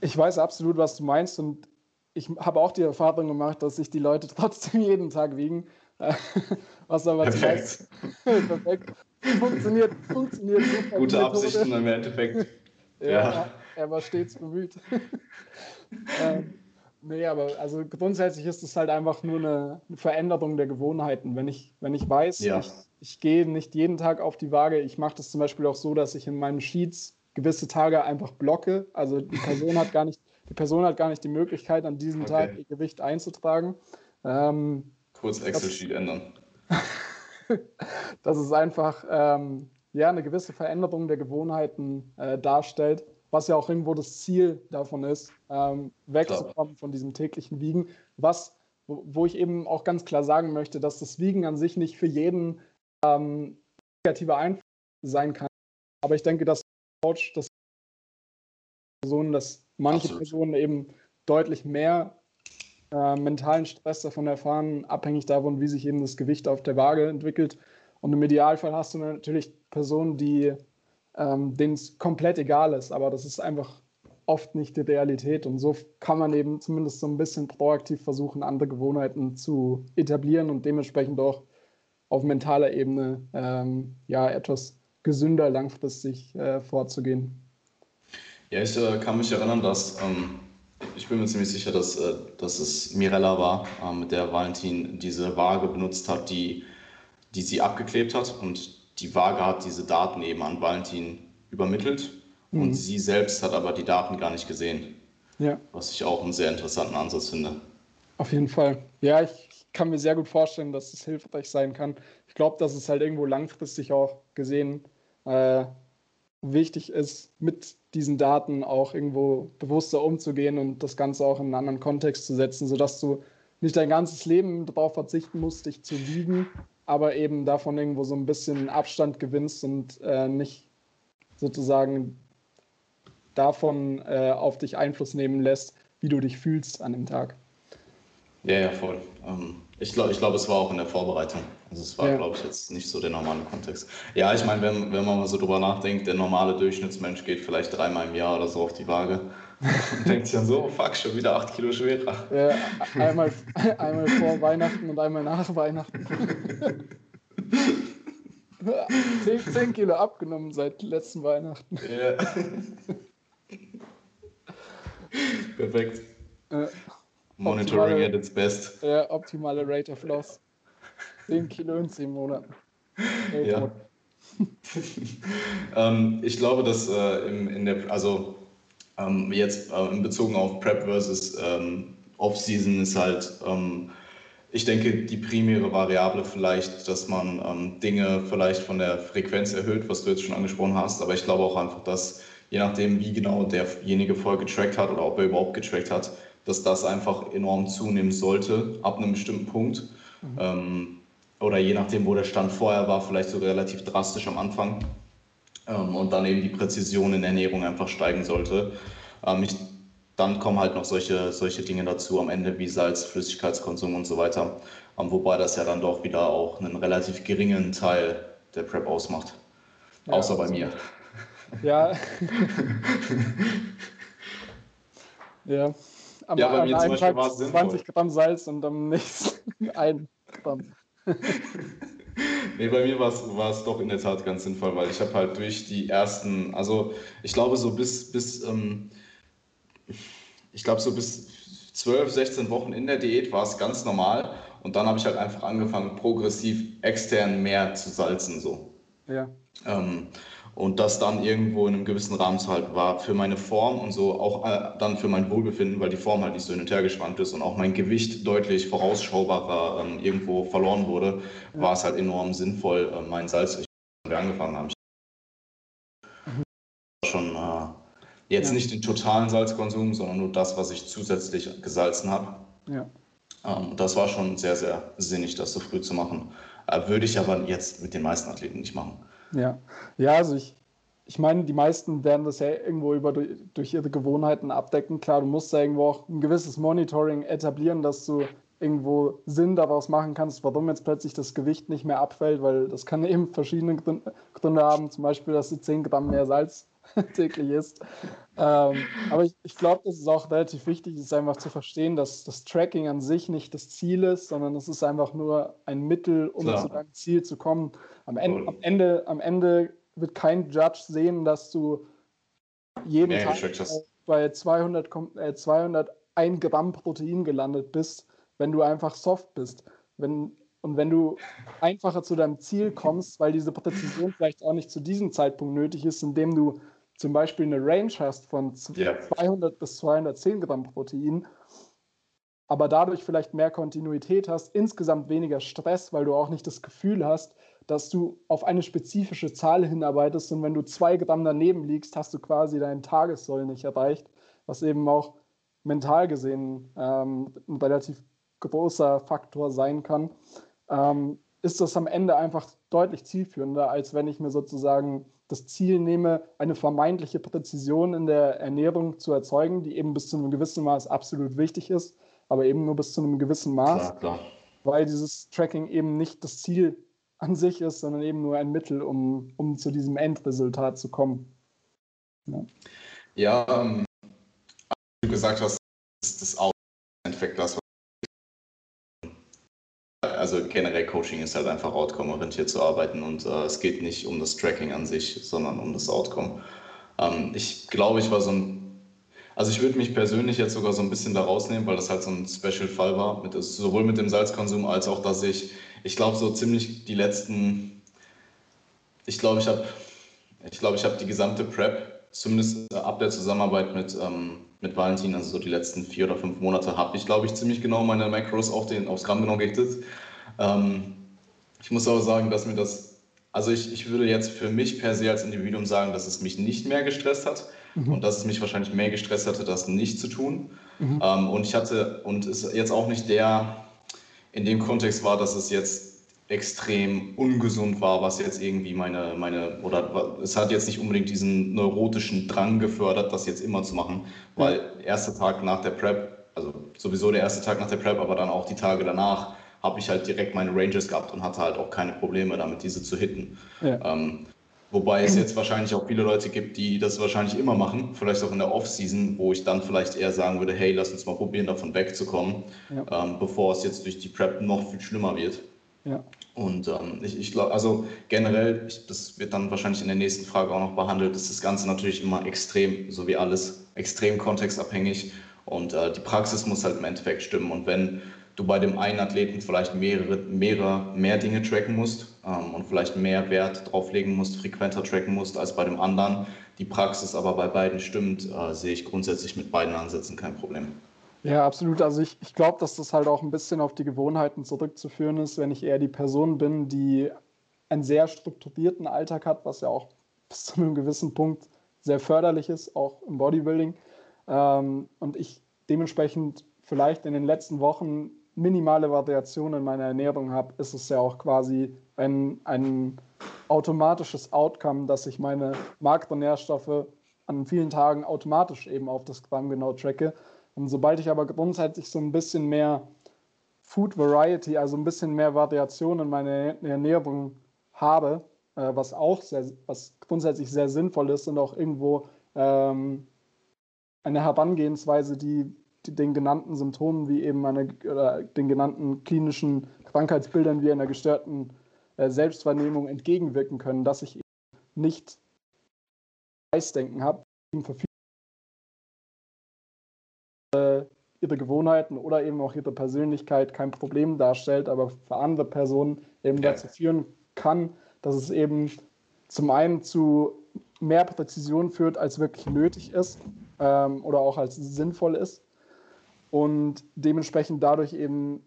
S2: Ich weiß absolut, was du meinst und ich habe auch die Erfahrung gemacht, dass sich die Leute [LAUGHS] trotzdem jeden Tag wiegen. [LAUGHS] Was aber
S1: perfekt. [LAUGHS]
S2: perfekt. Funktioniert, funktioniert
S1: super. Gute Absichten im Endeffekt.
S2: ja, ja. Er war stets bemüht. [LAUGHS] ähm, nee, aber also grundsätzlich ist es halt einfach nur eine, Veränderung der Gewohnheiten. Wenn ich, wenn ich weiß, ja. ich, ich gehe nicht jeden Tag auf die Waage, ich mache das zum Beispiel auch so, dass ich in meinen Sheets gewisse Tage einfach blocke. Also die Person hat gar nicht die Person hat gar nicht die Möglichkeit, an diesem okay. Tag ihr Gewicht einzutragen. Ähm,
S1: Kurz Excel-Sheet ändern. [LAUGHS] [LAUGHS]
S2: dass es einfach ähm, ja, eine gewisse Veränderung der Gewohnheiten äh, darstellt, was ja auch irgendwo das Ziel davon ist, ähm, wegzukommen von diesem täglichen Wiegen, was, wo, wo, ich eben auch ganz klar sagen möchte, dass das Wiegen an sich nicht für jeden ähm, negativer Einfluss sein kann. Aber ich denke, dass Coach, dass Personen das manche Absolut. Personen eben deutlich mehr äh, mentalen Stress davon erfahren, abhängig davon, wie sich eben das Gewicht auf der Waage entwickelt. Und im Idealfall hast du natürlich Personen, die ähm, denen es komplett egal ist, aber das ist einfach oft nicht die Realität. Und so kann man eben zumindest so ein bisschen proaktiv versuchen, andere Gewohnheiten zu etablieren und dementsprechend auch auf mentaler Ebene ähm, ja etwas gesünder langfristig äh, vorzugehen.
S1: Ja, ich äh, kann mich erinnern, dass ähm, ich bin mir ziemlich sicher, dass, äh, dass es Mirella war, äh, mit der Valentin diese Waage benutzt hat, die, die sie abgeklebt hat. Und die Waage hat diese Daten eben an Valentin übermittelt. Mhm. Und sie selbst hat aber die Daten gar nicht gesehen. Ja. Was ich auch einen sehr interessanten Ansatz finde.
S2: Auf jeden Fall. Ja, ich kann mir sehr gut vorstellen, dass es hilfreich sein kann. Ich glaube, dass es halt irgendwo langfristig auch gesehen äh, wichtig ist, mit diesen Daten auch irgendwo bewusster umzugehen und das Ganze auch in einen anderen Kontext zu setzen, sodass du nicht dein ganzes Leben darauf verzichten musst, dich zu wiegen, aber eben davon irgendwo so ein bisschen Abstand gewinnst und äh, nicht sozusagen davon äh, auf dich Einfluss nehmen lässt, wie du dich fühlst an dem Tag.
S1: Ja, ja, voll. Ähm, ich glaube, ich glaub, es war auch in der Vorbereitung. Also es war, ja. glaube ich, jetzt nicht so der normale Kontext. Ja, ich meine, wenn, wenn man mal so drüber nachdenkt, der normale Durchschnittsmensch geht vielleicht dreimal im Jahr oder so auf die Waage [LAUGHS] und denkt sich dann so, oh, fuck, schon wieder acht Kilo schwerer.
S2: Ja, einmal, einmal vor Weihnachten und einmal nach Weihnachten. [LAUGHS] zehn, zehn Kilo abgenommen seit letzten Weihnachten. Ja.
S1: Perfekt. Ja. Monitoring at its best.
S2: Ja, optimale Rate of Loss. 10 Kilo in 10 Monaten.
S1: ja. [LAUGHS] ähm, ich glaube, dass äh, im, in der, also ähm, jetzt äh, in Bezug auf Prep versus ähm, Off-Season ist halt, ähm, ich denke, die primäre Variable vielleicht, dass man ähm, Dinge vielleicht von der Frequenz erhöht, was du jetzt schon angesprochen hast, aber ich glaube auch einfach, dass je nachdem, wie genau derjenige vorher getrackt hat oder ob er überhaupt getrackt hat, dass das einfach enorm zunehmen sollte ab einem bestimmten Punkt. Mhm. Oder je nachdem, wo der Stand vorher war, vielleicht sogar relativ drastisch am Anfang. Ähm, und dann eben die Präzision in der Ernährung einfach steigen sollte. Ähm, ich, dann kommen halt noch solche, solche Dinge dazu am Ende wie Salz, Flüssigkeitskonsum und so weiter. Ähm, wobei das ja dann doch wieder auch einen relativ geringen Teil der Prep ausmacht. Ja, Außer bei mir.
S2: Ja. [LAUGHS] ja. Am,
S1: ja, bei mir zum Beispiel war es
S2: 20 Gramm Salz und am [LAUGHS] nächsten ein Gramm. [LAUGHS]
S1: nee, bei mir war es doch in der Tat ganz sinnvoll, weil ich habe halt durch die ersten, also ich glaube so bis, bis ähm, ich glaube so bis 12, 16 Wochen in der Diät war es ganz normal und dann habe ich halt einfach angefangen, progressiv extern mehr zu salzen so.
S2: Ja.
S1: Ähm, und das dann irgendwo in einem gewissen Rahmen zu halten war für meine Form und so auch äh, dann für mein Wohlbefinden, weil die Form halt nicht so hin und her geschwankt ist und auch mein Gewicht deutlich vorausschaubarer ähm, irgendwo verloren wurde, ja. war es halt enorm sinnvoll, äh, mein Salz, ich wir angefangen haben. Mhm. Schon äh, jetzt ja. nicht den totalen Salzkonsum, sondern nur das, was ich zusätzlich gesalzen habe.
S2: Ja.
S1: Ähm, das war schon sehr, sehr sinnig, das so früh zu machen. Äh, würde ich aber jetzt mit den meisten Athleten nicht machen.
S2: Ja, ja also ich, ich meine, die meisten werden das ja irgendwo über, durch ihre Gewohnheiten abdecken. Klar, du musst ja irgendwo auch ein gewisses Monitoring etablieren, dass du irgendwo Sinn daraus machen kannst, warum jetzt plötzlich das Gewicht nicht mehr abfällt, weil das kann [LAUGHS] eben verschiedene Gründe haben, zum Beispiel, dass du 10 Gramm mehr Salz [LAUGHS] täglich isst. Ähm, aber ich, ich glaube, das ist auch relativ wichtig, ist einfach zu verstehen, dass das Tracking an sich nicht das Ziel ist, sondern es ist einfach nur ein Mittel, um Klar. zu deinem Ziel zu kommen. Am Ende, am Ende, am Ende wird kein Judge sehen, dass du jeden ja, Tag bei 200, äh, 201 Gramm Protein gelandet bist, wenn du einfach soft bist. Wenn, und wenn du einfacher zu deinem Ziel kommst, weil diese Präzision vielleicht auch nicht zu diesem Zeitpunkt nötig ist, indem du zum Beispiel eine Range hast von 200 bis 210 Gramm Protein, aber dadurch vielleicht mehr Kontinuität hast, insgesamt weniger Stress, weil du auch nicht das Gefühl hast, dass du auf eine spezifische Zahl hinarbeitest und wenn du zwei Gramm daneben liegst, hast du quasi deinen Tagessoll nicht erreicht, was eben auch mental gesehen ähm, ein relativ großer Faktor sein kann, ähm, ist das am Ende einfach deutlich zielführender, als wenn ich mir sozusagen das Ziel nehme, eine vermeintliche Präzision in der Ernährung zu erzeugen, die eben bis zu einem gewissen Maß absolut wichtig ist, aber eben nur bis zu einem gewissen Maß,
S1: klar, klar.
S2: weil dieses Tracking eben nicht das Ziel an sich ist, sondern eben nur ein Mittel, um, um zu diesem Endresultat zu kommen.
S1: Ja, ja ähm, wie du gesagt hast, ist das auch das, also generell Coaching ist halt einfach outcome-orientiert zu arbeiten und äh, es geht nicht um das Tracking an sich, sondern um das Outcome. Ähm, ich glaube, ich war so ein, also ich würde mich persönlich jetzt sogar so ein bisschen da rausnehmen, weil das halt so ein Special-Fall war, mit, sowohl mit dem Salzkonsum als auch, dass ich, ich glaube, so ziemlich die letzten, ich glaube, ich habe, ich glaube, ich habe die gesamte Prep, zumindest ab der Zusammenarbeit mit, ähm, mit Valentin, also so die letzten vier oder fünf Monate, habe ich, glaube ich, ziemlich genau meine Macros auf den, aufs Gramm genau gerichtet. Ähm, ich muss aber sagen, dass mir das, also ich, ich würde jetzt für mich per se als Individuum sagen, dass es mich nicht mehr gestresst hat mhm. und dass es mich wahrscheinlich mehr gestresst hatte, das nicht zu tun. Mhm. Ähm, und ich hatte, und es jetzt auch nicht der, in dem Kontext war, dass es jetzt extrem ungesund war, was jetzt irgendwie meine, meine, oder es hat jetzt nicht unbedingt diesen neurotischen Drang gefördert, das jetzt immer zu machen, weil erster Tag nach der Prep, also sowieso der erste Tag nach der Prep, aber dann auch die Tage danach, habe ich halt direkt meine Ranges gehabt und hatte halt auch keine Probleme damit, diese zu hitten. Ja. Ähm, wobei es jetzt wahrscheinlich auch viele Leute gibt, die das wahrscheinlich immer machen, vielleicht auch in der Off-Season, wo ich dann vielleicht eher sagen würde, hey, lass uns mal probieren, davon wegzukommen, ja. ähm, bevor es jetzt durch die Prep noch viel schlimmer wird.
S2: Ja.
S1: Und ähm, ich, ich glaube, also generell, ich, das wird dann wahrscheinlich in der nächsten Frage auch noch behandelt, ist das Ganze natürlich immer extrem, so wie alles, extrem kontextabhängig und äh, die Praxis muss halt im Endeffekt stimmen. Und wenn du bei dem einen Athleten vielleicht mehrere, mehrere mehr Dinge tracken musst ähm, und vielleicht mehr Wert drauflegen musst, frequenter tracken musst als bei dem anderen, die Praxis aber bei beiden stimmt, äh, sehe ich grundsätzlich mit beiden Ansätzen kein Problem.
S2: Ja, absolut. Also ich, ich glaube, dass das halt auch ein bisschen auf die Gewohnheiten zurückzuführen ist, wenn ich eher die Person bin, die einen sehr strukturierten Alltag hat, was ja auch bis zu einem gewissen Punkt sehr förderlich ist, auch im Bodybuilding. Ähm, und ich dementsprechend vielleicht in den letzten Wochen minimale Variationen in meiner Ernährung habe, ist es ja auch quasi ein, ein automatisches Outcome, dass ich meine Makronährstoffe an vielen Tagen automatisch eben auf das Gramm genau tracke. Und sobald ich aber grundsätzlich so ein bisschen mehr Food Variety, also ein bisschen mehr Variation in meiner Ernährung habe, äh, was auch sehr, was grundsätzlich sehr sinnvoll ist und auch irgendwo ähm, eine Herangehensweise, die, den genannten Symptomen wie eben eine, oder den genannten klinischen Krankheitsbildern wie einer gestörten äh, Selbstwahrnehmung entgegenwirken können, dass ich nicht Preisdenken habe, äh, ihre Gewohnheiten oder eben auch ihre Persönlichkeit kein Problem darstellt, aber für andere Personen eben ja. dazu führen kann, dass es eben zum einen zu mehr Präzision führt, als wirklich nötig ist ähm, oder auch als sinnvoll ist und dementsprechend dadurch eben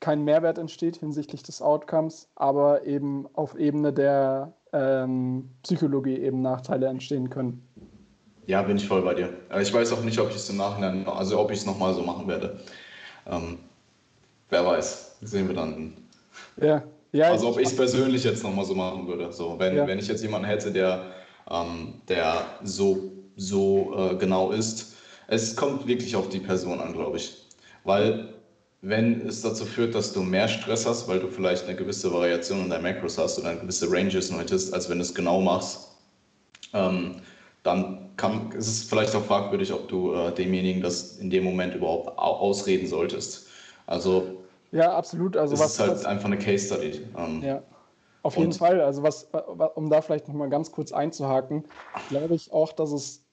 S2: kein Mehrwert entsteht hinsichtlich des Outcomes, aber eben auf Ebene der ähm, Psychologie eben Nachteile entstehen können.
S1: Ja, bin ich voll bei dir. Ich weiß auch nicht, ob ich es im Nachhinein, also ob ich es nochmal so machen werde. Ähm, wer weiß, sehen wir dann. Ja. ja also ob ich es persönlich jetzt nochmal so machen würde. So, wenn, ja. wenn ich jetzt jemanden hätte, der, ähm, der so, so äh, genau ist. Es kommt wirklich auf die Person an, glaube ich. Weil wenn es dazu führt, dass du mehr Stress hast, weil du vielleicht eine gewisse Variation in deinen Macros hast oder eine gewisse Ranges hättest, als wenn du es genau machst, ähm, dann kann, ist es vielleicht auch fragwürdig, ob du äh, demjenigen das in dem Moment überhaupt ausreden solltest. Also
S2: ja, absolut. Also
S1: es was, ist halt was, einfach eine Case Study.
S2: Ähm, ja, auf jeden Fall. Also was, um da vielleicht noch mal ganz kurz einzuhaken, glaube ich auch, dass es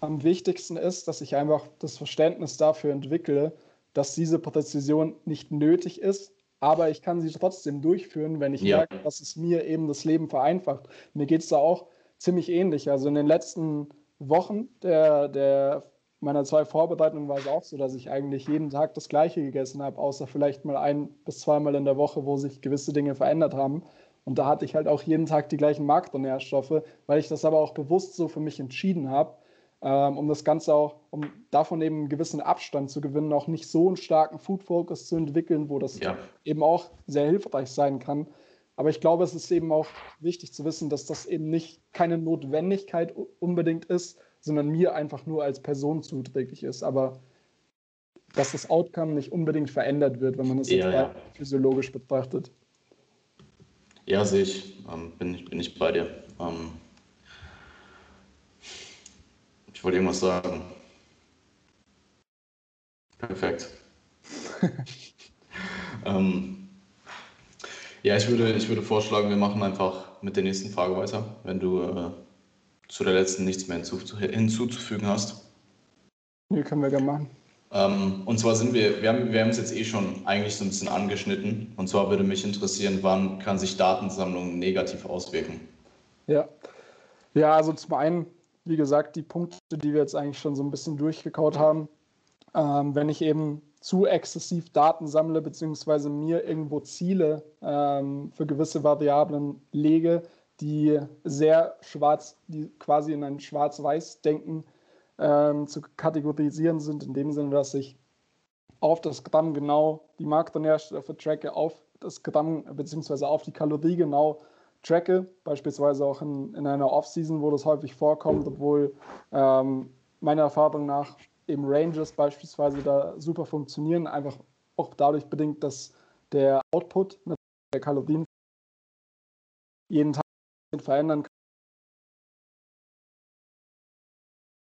S2: am wichtigsten ist, dass ich einfach das Verständnis dafür entwickle, dass diese Präzision nicht nötig ist, aber ich kann sie trotzdem durchführen, wenn ich ja. merke, dass es mir eben das Leben vereinfacht. Mir geht es da auch ziemlich ähnlich. Also in den letzten Wochen der, der meiner zwei Vorbereitungen war es auch so, dass ich eigentlich jeden Tag das Gleiche gegessen habe, außer vielleicht mal ein bis zweimal in der Woche, wo sich gewisse Dinge verändert haben. Und da hatte ich halt auch jeden Tag die gleichen Makronährstoffe, weil ich das aber auch bewusst so für mich entschieden habe, ähm, um das Ganze auch, um davon eben einen gewissen Abstand zu gewinnen, auch nicht so einen starken Food Focus zu entwickeln, wo das ja. eben auch sehr hilfreich sein kann. Aber ich glaube, es ist eben auch wichtig zu wissen, dass das eben nicht keine Notwendigkeit unbedingt ist, sondern mir einfach nur als Person zuträglich ist. Aber dass das Outcome nicht unbedingt verändert wird, wenn man es ja, ja. physiologisch betrachtet.
S1: Ja, sehe ich. Ähm, bin, ich bin ich bei dir. Ähm, ich wollte irgendwas sagen. Perfekt. [LAUGHS] ähm, ja, ich würde, ich würde vorschlagen, wir machen einfach mit der nächsten Frage weiter, wenn du äh, zu der letzten nichts mehr hinzuzufügen hast.
S2: Nee, können wir gerne machen.
S1: Ähm, und zwar sind wir, wir haben, wir haben es jetzt eh schon eigentlich so ein bisschen angeschnitten. Und zwar würde mich interessieren, wann kann sich Datensammlung negativ auswirken?
S2: Ja, ja also zum einen wie gesagt, die Punkte, die wir jetzt eigentlich schon so ein bisschen durchgekaut haben. Ähm, wenn ich eben zu exzessiv Daten sammle, beziehungsweise mir irgendwo Ziele ähm, für gewisse Variablen lege, die sehr schwarz, die quasi in ein Schwarz-Weiß-Denken ähm, zu kategorisieren sind, in dem Sinne, dass ich auf das Gramm genau die Makronährstoffe tracke, auf das Gramm beziehungsweise auf die Kalorie genau tracke, beispielsweise auch in, in einer Off-Season, wo das häufig vorkommt, obwohl ähm, meiner Erfahrung nach eben Ranges beispielsweise da super funktionieren, einfach auch dadurch bedingt, dass der Output der Kalorien jeden Tag verändern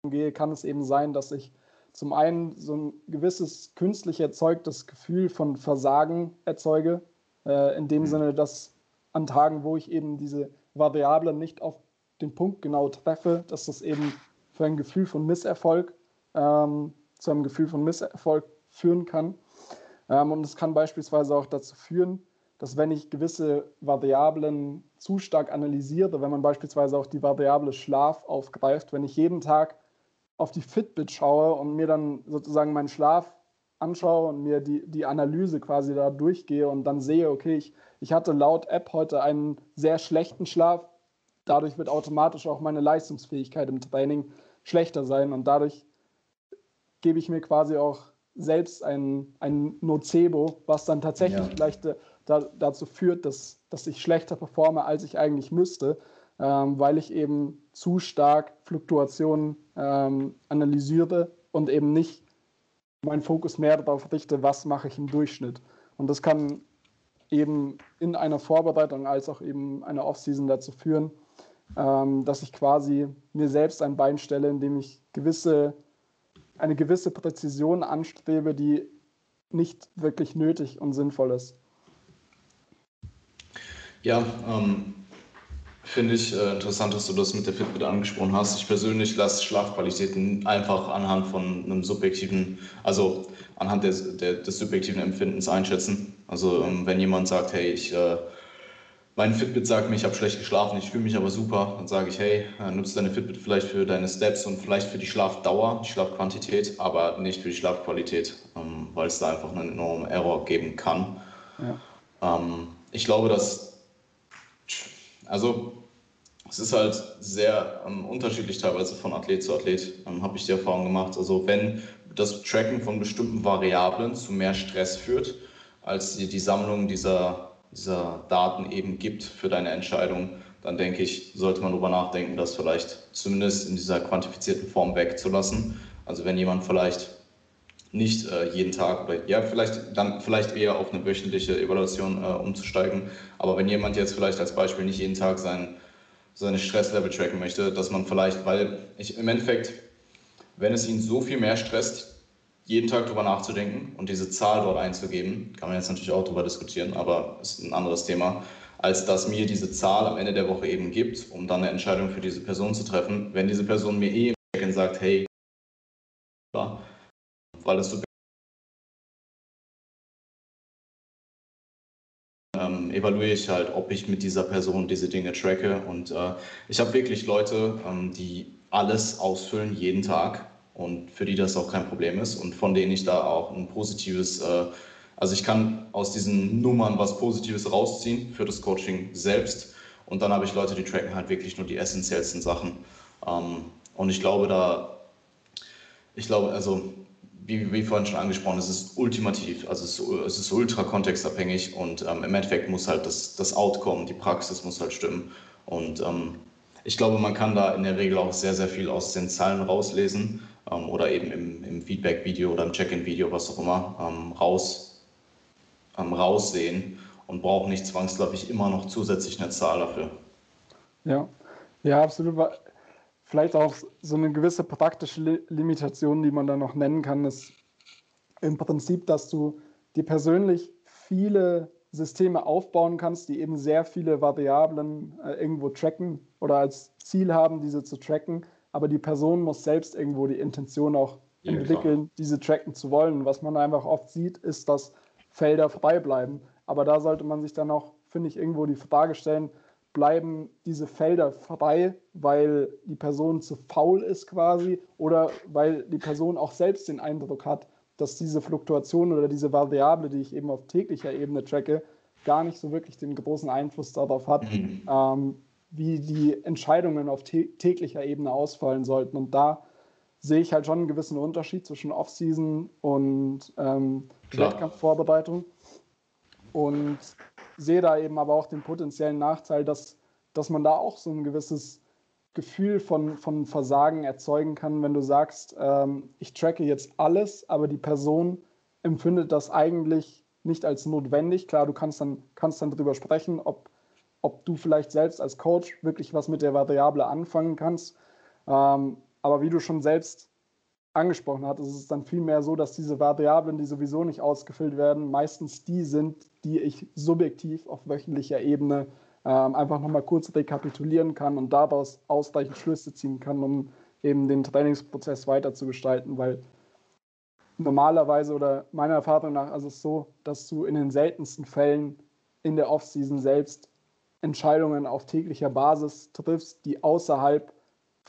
S2: kann, kann es eben sein, dass ich zum einen so ein gewisses künstlich erzeugtes Gefühl von Versagen erzeuge, äh, in dem mhm. Sinne, dass an Tagen, wo ich eben diese Variablen nicht auf den Punkt genau treffe, dass das eben für ein Gefühl von Misserfolg ähm, zu einem Gefühl von Misserfolg führen kann. Ähm, und es kann beispielsweise auch dazu führen, dass wenn ich gewisse Variablen zu stark analysiere, wenn man beispielsweise auch die Variable Schlaf aufgreift, wenn ich jeden Tag auf die Fitbit schaue und mir dann sozusagen meinen Schlaf anschaue und mir die, die Analyse quasi da durchgehe und dann sehe, okay, ich, ich hatte laut App heute einen sehr schlechten Schlaf, dadurch wird automatisch auch meine Leistungsfähigkeit im Training schlechter sein und dadurch gebe ich mir quasi auch selbst ein, ein Nocebo, was dann tatsächlich ja. vielleicht äh, da, dazu führt, dass, dass ich schlechter performe, als ich eigentlich müsste, ähm, weil ich eben zu stark Fluktuationen ähm, analysiere und eben nicht meinen Fokus mehr darauf richte, was mache ich im Durchschnitt. Und das kann eben in einer Vorbereitung als auch eben einer Offseason dazu führen, ähm, dass ich quasi mir selbst ein Bein stelle, indem ich gewisse, eine gewisse Präzision anstrebe, die nicht wirklich nötig und sinnvoll ist.
S1: Ja, ähm, finde ich äh, interessant, dass du das mit der Fitbit angesprochen hast. Ich persönlich lasse Schlafqualitäten einfach anhand von einem subjektiven, also anhand des, der, des subjektiven Empfindens einschätzen. Also ähm, wenn jemand sagt, hey, ich äh, mein Fitbit sagt mir, ich habe schlecht geschlafen, ich fühle mich aber super. Dann sage ich, hey, äh, nutze deine Fitbit vielleicht für deine Steps und vielleicht für die Schlafdauer, die Schlafquantität, aber nicht für die Schlafqualität, ähm, weil es da einfach einen enormen Error geben kann. Ja. Ähm, ich glaube, dass, also es ist halt sehr ähm, unterschiedlich teilweise von Athlet zu Athlet, ähm, habe ich die Erfahrung gemacht. Also wenn das Tracken von bestimmten Variablen zu mehr Stress führt, als die, die Sammlung dieser dieser Daten eben gibt für deine Entscheidung, dann denke ich, sollte man darüber nachdenken, das vielleicht zumindest in dieser quantifizierten Form wegzulassen. Also wenn jemand vielleicht nicht äh, jeden Tag oder ja, vielleicht dann vielleicht eher auf eine wöchentliche Evaluation äh, umzusteigen. Aber wenn jemand jetzt vielleicht als Beispiel nicht jeden Tag sein, seine Stresslevel tracken möchte, dass man vielleicht, weil ich im Endeffekt, wenn es ihn so viel mehr stresst, jeden Tag darüber nachzudenken und diese Zahl dort einzugeben, kann man jetzt natürlich auch darüber diskutieren, aber ist ein anderes Thema, als dass mir diese Zahl am Ende der Woche eben gibt, um dann eine Entscheidung für diese Person zu treffen. Wenn diese Person mir eh sagt, hey, weil das so evaluiere ich halt, ob ich mit dieser Person diese Dinge tracke. Und äh, ich habe wirklich Leute, ähm, die alles ausfüllen jeden Tag und für die das auch kein Problem ist und von denen ich da auch ein positives, äh, also ich kann aus diesen Nummern was Positives rausziehen für das Coaching selbst und dann habe ich Leute, die tracken halt wirklich nur die essentiellsten Sachen ähm, und ich glaube da, ich glaube, also wie, wie vorhin schon angesprochen, es ist ultimativ, also es ist, es ist ultra kontextabhängig und ähm, im Endeffekt muss halt das, das Outcome, die Praxis muss halt stimmen und ähm, ich glaube, man kann da in der Regel auch sehr, sehr viel aus den Zahlen rauslesen ähm, oder eben im, im Feedback-Video oder im Check-in-Video, was auch immer, ähm, raus, ähm, raussehen und braucht nicht zwangsläufig immer noch zusätzlich eine Zahl dafür.
S2: Ja, ja, absolut. Vielleicht auch so eine gewisse praktische Limitation, die man da noch nennen kann, ist im Prinzip, dass du dir persönlich viele Systeme aufbauen kannst, die eben sehr viele Variablen äh, irgendwo tracken oder als Ziel haben, diese zu tracken, aber die Person muss selbst irgendwo die Intention auch ja, entwickeln, klar. diese tracken zu wollen. Was man einfach oft sieht, ist, dass Felder frei bleiben. Aber da sollte man sich dann auch, finde ich, irgendwo die Frage stellen, bleiben diese Felder frei, weil die Person zu faul ist quasi oder weil die Person auch selbst den Eindruck hat, dass diese Fluktuation oder diese Variable, die ich eben auf täglicher Ebene tracke, gar nicht so wirklich den großen Einfluss darauf hat, mhm. ähm, wie die Entscheidungen auf täglicher Ebene ausfallen sollten. Und da sehe ich halt schon einen gewissen Unterschied zwischen Off-Season und ähm, Wettkampfvorbereitung. Und sehe da eben aber auch den potenziellen Nachteil, dass, dass man da auch so ein gewisses Gefühl von, von Versagen erzeugen kann, wenn du sagst, ähm, ich tracke jetzt alles, aber die Person empfindet das eigentlich nicht als notwendig. Klar, du kannst dann, kannst dann darüber sprechen, ob ob du vielleicht selbst als Coach wirklich was mit der Variable anfangen kannst. Ähm, aber wie du schon selbst angesprochen hast, ist es dann vielmehr so, dass diese Variablen, die sowieso nicht ausgefüllt werden, meistens die sind, die ich subjektiv auf wöchentlicher Ebene ähm, einfach nochmal kurz rekapitulieren kann und daraus ausreichend Schlüsse ziehen kann, um eben den Trainingsprozess weiter zu gestalten, weil normalerweise oder meiner Erfahrung nach ist es so, dass du in den seltensten Fällen in der Offseason selbst Entscheidungen auf täglicher Basis triffst, die außerhalb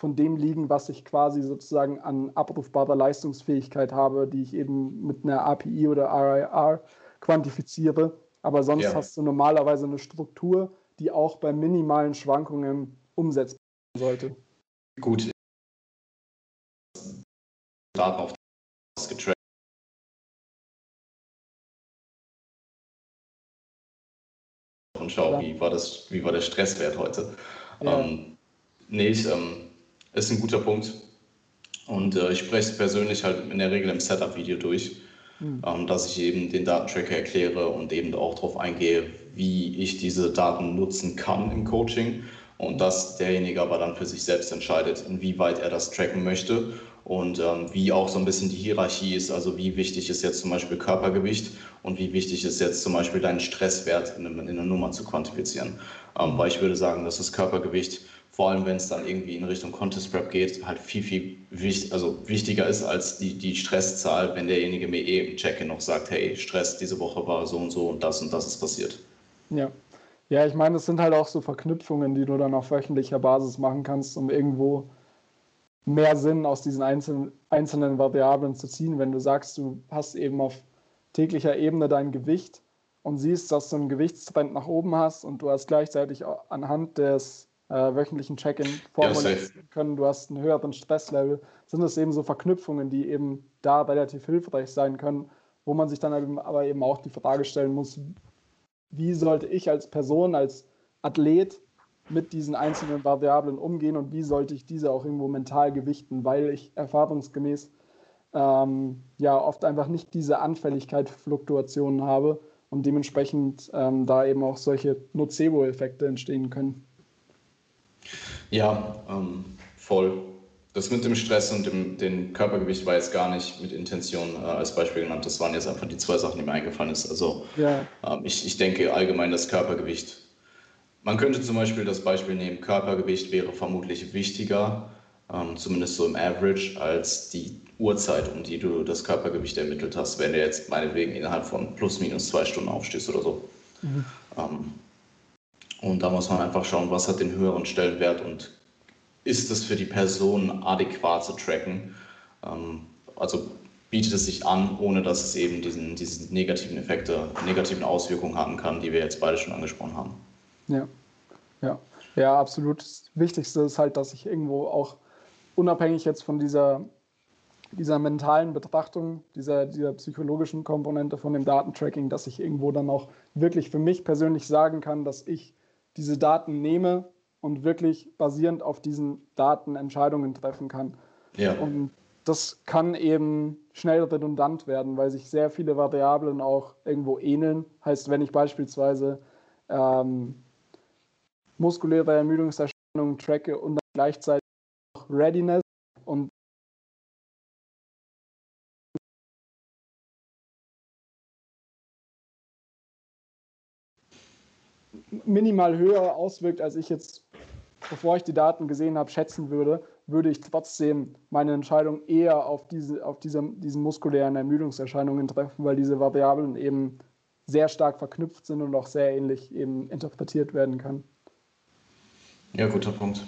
S2: von dem liegen, was ich quasi sozusagen an abrufbarer Leistungsfähigkeit habe, die ich eben mit einer API oder RIR quantifiziere. Aber sonst ja. hast du normalerweise eine Struktur, die auch bei minimalen Schwankungen umsetzbar sollte.
S1: Gut. Daten auf getrackt. Und schau, ja. wie, war das, wie war der Stresswert heute. Ja. Ähm, nee, ich, ähm, ist ein guter Punkt. Und äh, ich spreche es persönlich halt in der Regel im Setup-Video durch, mhm. ähm, dass ich eben den Datentracker erkläre und eben auch darauf eingehe, wie ich diese Daten nutzen kann im Coaching und dass derjenige aber dann für sich selbst entscheidet, inwieweit er das tracken möchte und ähm, wie auch so ein bisschen die Hierarchie ist, also wie wichtig ist jetzt zum Beispiel Körpergewicht und wie wichtig ist jetzt zum Beispiel deinen Stresswert in, in einer Nummer zu quantifizieren. Ähm, weil ich würde sagen, dass das Körpergewicht vor allem wenn es dann irgendwie in Richtung Contest Prep geht, halt viel, viel wichtig, also wichtiger ist als die, die Stresszahl, wenn derjenige mir eh im Check-in noch sagt, hey, Stress diese Woche war so und so und das und das ist passiert.
S2: Ja. Ja, ich meine, es sind halt auch so Verknüpfungen, die du dann auf wöchentlicher Basis machen kannst, um irgendwo mehr Sinn aus diesen einzelnen, einzelnen Variablen zu ziehen. Wenn du sagst, du hast eben auf täglicher Ebene dein Gewicht und siehst, dass du einen Gewichtstrend nach oben hast und du hast gleichzeitig anhand des äh, wöchentlichen Check-in formulieren ja, können, du hast einen höheren Stresslevel, sind es eben so Verknüpfungen, die eben da relativ hilfreich sein können, wo man sich dann eben, aber eben auch die Frage stellen muss, wie sollte ich als Person, als Athlet mit diesen einzelnen Variablen umgehen und wie sollte ich diese auch irgendwo mental gewichten, weil ich erfahrungsgemäß ähm, ja oft einfach nicht diese Anfälligkeit für Fluktuationen habe und dementsprechend ähm, da eben auch solche Nocebo-Effekte entstehen können.
S1: Ja, ähm, voll. Das mit dem Stress und dem, dem Körpergewicht war jetzt gar nicht mit Intention äh, als Beispiel genannt. Das waren jetzt einfach die zwei Sachen, die mir eingefallen ist. Also ja. ähm, ich, ich denke allgemein das Körpergewicht. Man könnte zum Beispiel das Beispiel nehmen, Körpergewicht wäre vermutlich wichtiger, ähm, zumindest so im Average, als die Uhrzeit, um die du das Körpergewicht ermittelt hast, wenn du jetzt meinetwegen innerhalb von plus minus zwei Stunden aufstehst oder so. Mhm. Ähm, und da muss man einfach schauen, was hat den höheren Stellenwert und ist es für die Person adäquat zu tracken. Ähm, also bietet es sich an, ohne dass es eben diesen, diese negativen Effekte, negativen Auswirkungen haben kann, die wir jetzt beide schon angesprochen haben.
S2: Ja, ja, ja, absolut. Das Wichtigste ist halt, dass ich irgendwo auch unabhängig jetzt von dieser, dieser mentalen Betrachtung, dieser, dieser psychologischen Komponente von dem Datentracking, dass ich irgendwo dann auch wirklich für mich persönlich sagen kann, dass ich diese Daten nehme und wirklich basierend auf diesen Daten Entscheidungen treffen kann. Ja. Und das kann eben schnell redundant werden, weil sich sehr viele Variablen auch irgendwo ähneln. Heißt, wenn ich beispielsweise ähm, muskuläre Ermüdungserscheinungen tracke und dann gleichzeitig auch Readiness minimal höher auswirkt, als ich jetzt, bevor ich die Daten gesehen habe, schätzen würde, würde ich trotzdem meine Entscheidung eher auf diese, auf diese, diesen muskulären Ermüdungserscheinungen treffen, weil diese Variablen eben sehr stark verknüpft sind und auch sehr ähnlich eben interpretiert werden kann.
S1: Ja, guter Punkt.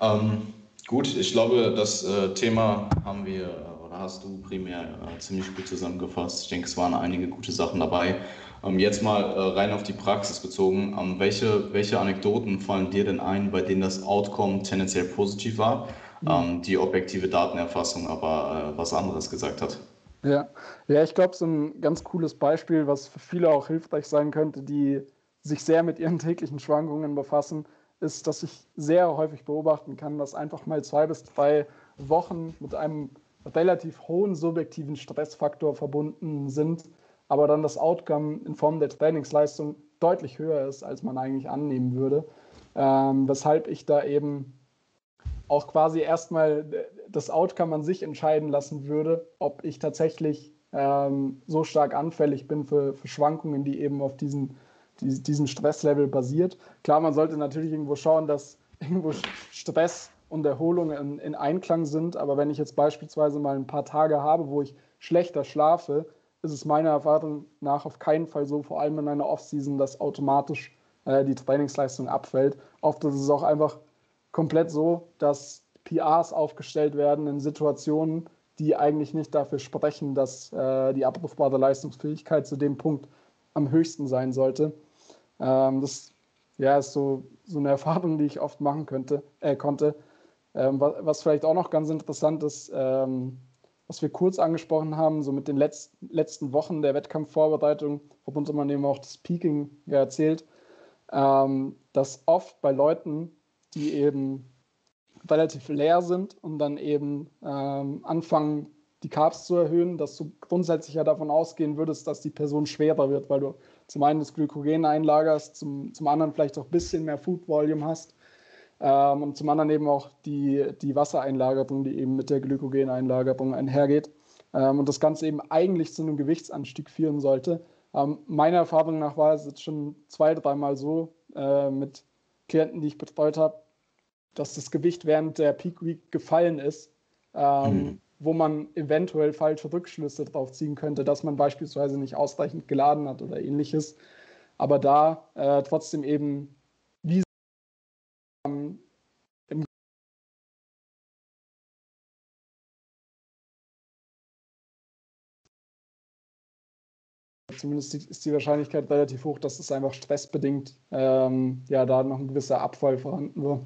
S1: Ähm, gut, ich glaube, das äh, Thema haben wir hast du primär äh, ziemlich gut zusammengefasst. Ich denke, es waren einige gute Sachen dabei. Ähm, jetzt mal äh, rein auf die Praxis bezogen. Ähm, welche, welche Anekdoten fallen dir denn ein, bei denen das Outcome tendenziell positiv war, mhm. ähm, die objektive Datenerfassung aber äh, was anderes gesagt hat?
S2: Ja, ja ich glaube, so ein ganz cooles Beispiel, was für viele auch hilfreich sein könnte, die sich sehr mit ihren täglichen Schwankungen befassen, ist, dass ich sehr häufig beobachten kann, dass einfach mal zwei bis drei Wochen mit einem relativ hohen subjektiven Stressfaktor verbunden sind, aber dann das Outcome in Form der Trainingsleistung deutlich höher ist, als man eigentlich annehmen würde. Ähm, weshalb ich da eben auch quasi erstmal das Outcome an sich entscheiden lassen würde, ob ich tatsächlich ähm, so stark anfällig bin für, für, Schwankungen, die eben auf diesen, die, diesem Stresslevel basiert. Klar, man sollte natürlich irgendwo schauen, dass [LAUGHS] irgendwo Stress und Erholung in, in Einklang sind, aber wenn ich jetzt beispielsweise mal ein paar Tage habe, wo ich schlechter schlafe, ist es meiner Erfahrung nach auf keinen Fall so, vor allem in einer Offseason, dass automatisch äh, die Trainingsleistung abfällt. Oft ist es auch einfach komplett so, dass PRs aufgestellt werden in Situationen, die eigentlich nicht dafür sprechen, dass äh, die abrufbare Leistungsfähigkeit zu dem Punkt am höchsten sein sollte. Ähm, das ja, ist so, so eine [LAUGHS] Erfahrung, die ich oft machen könnte, äh, konnte. Ähm, was, was, vielleicht auch noch ganz interessant ist, ähm, was wir kurz angesprochen haben, so mit den letzten, letzten Wochen der Wettkampfvorbereitung, worunter man eben auch das Peaking ja erzählt, ähm, dass oft bei Leuten, die eben relativ leer sind und dann eben ähm, anfangen, die Carbs zu erhöhen, dass du grundsätzlich ja davon ausgehen würdest, dass die Person schwerer wird, weil du zum einen das Glykogen einlagerst, zum, zum anderen vielleicht auch ein bisschen mehr Food Volume hast ähm, und zum anderen eben auch die, die Wassereinlagerung, die eben mit der Glykogeneinlagerung einhergeht. Ähm, und das Ganze eben eigentlich zu einem Gewichtsanstieg führen sollte. Ähm, meiner Erfahrung nach war es jetzt schon zwei, dreimal so äh, mit Klienten, die ich betreut habe, dass das Gewicht während der Peak Week gefallen ist, ähm, mhm. wo man eventuell falsche Rückschlüsse darauf ziehen könnte, dass man beispielsweise nicht ausreichend geladen hat oder ähnliches. Aber da äh, trotzdem eben zumindest ist die Wahrscheinlichkeit relativ hoch, dass es einfach stressbedingt ähm, ja da noch ein gewisser Abfall vorhanden war.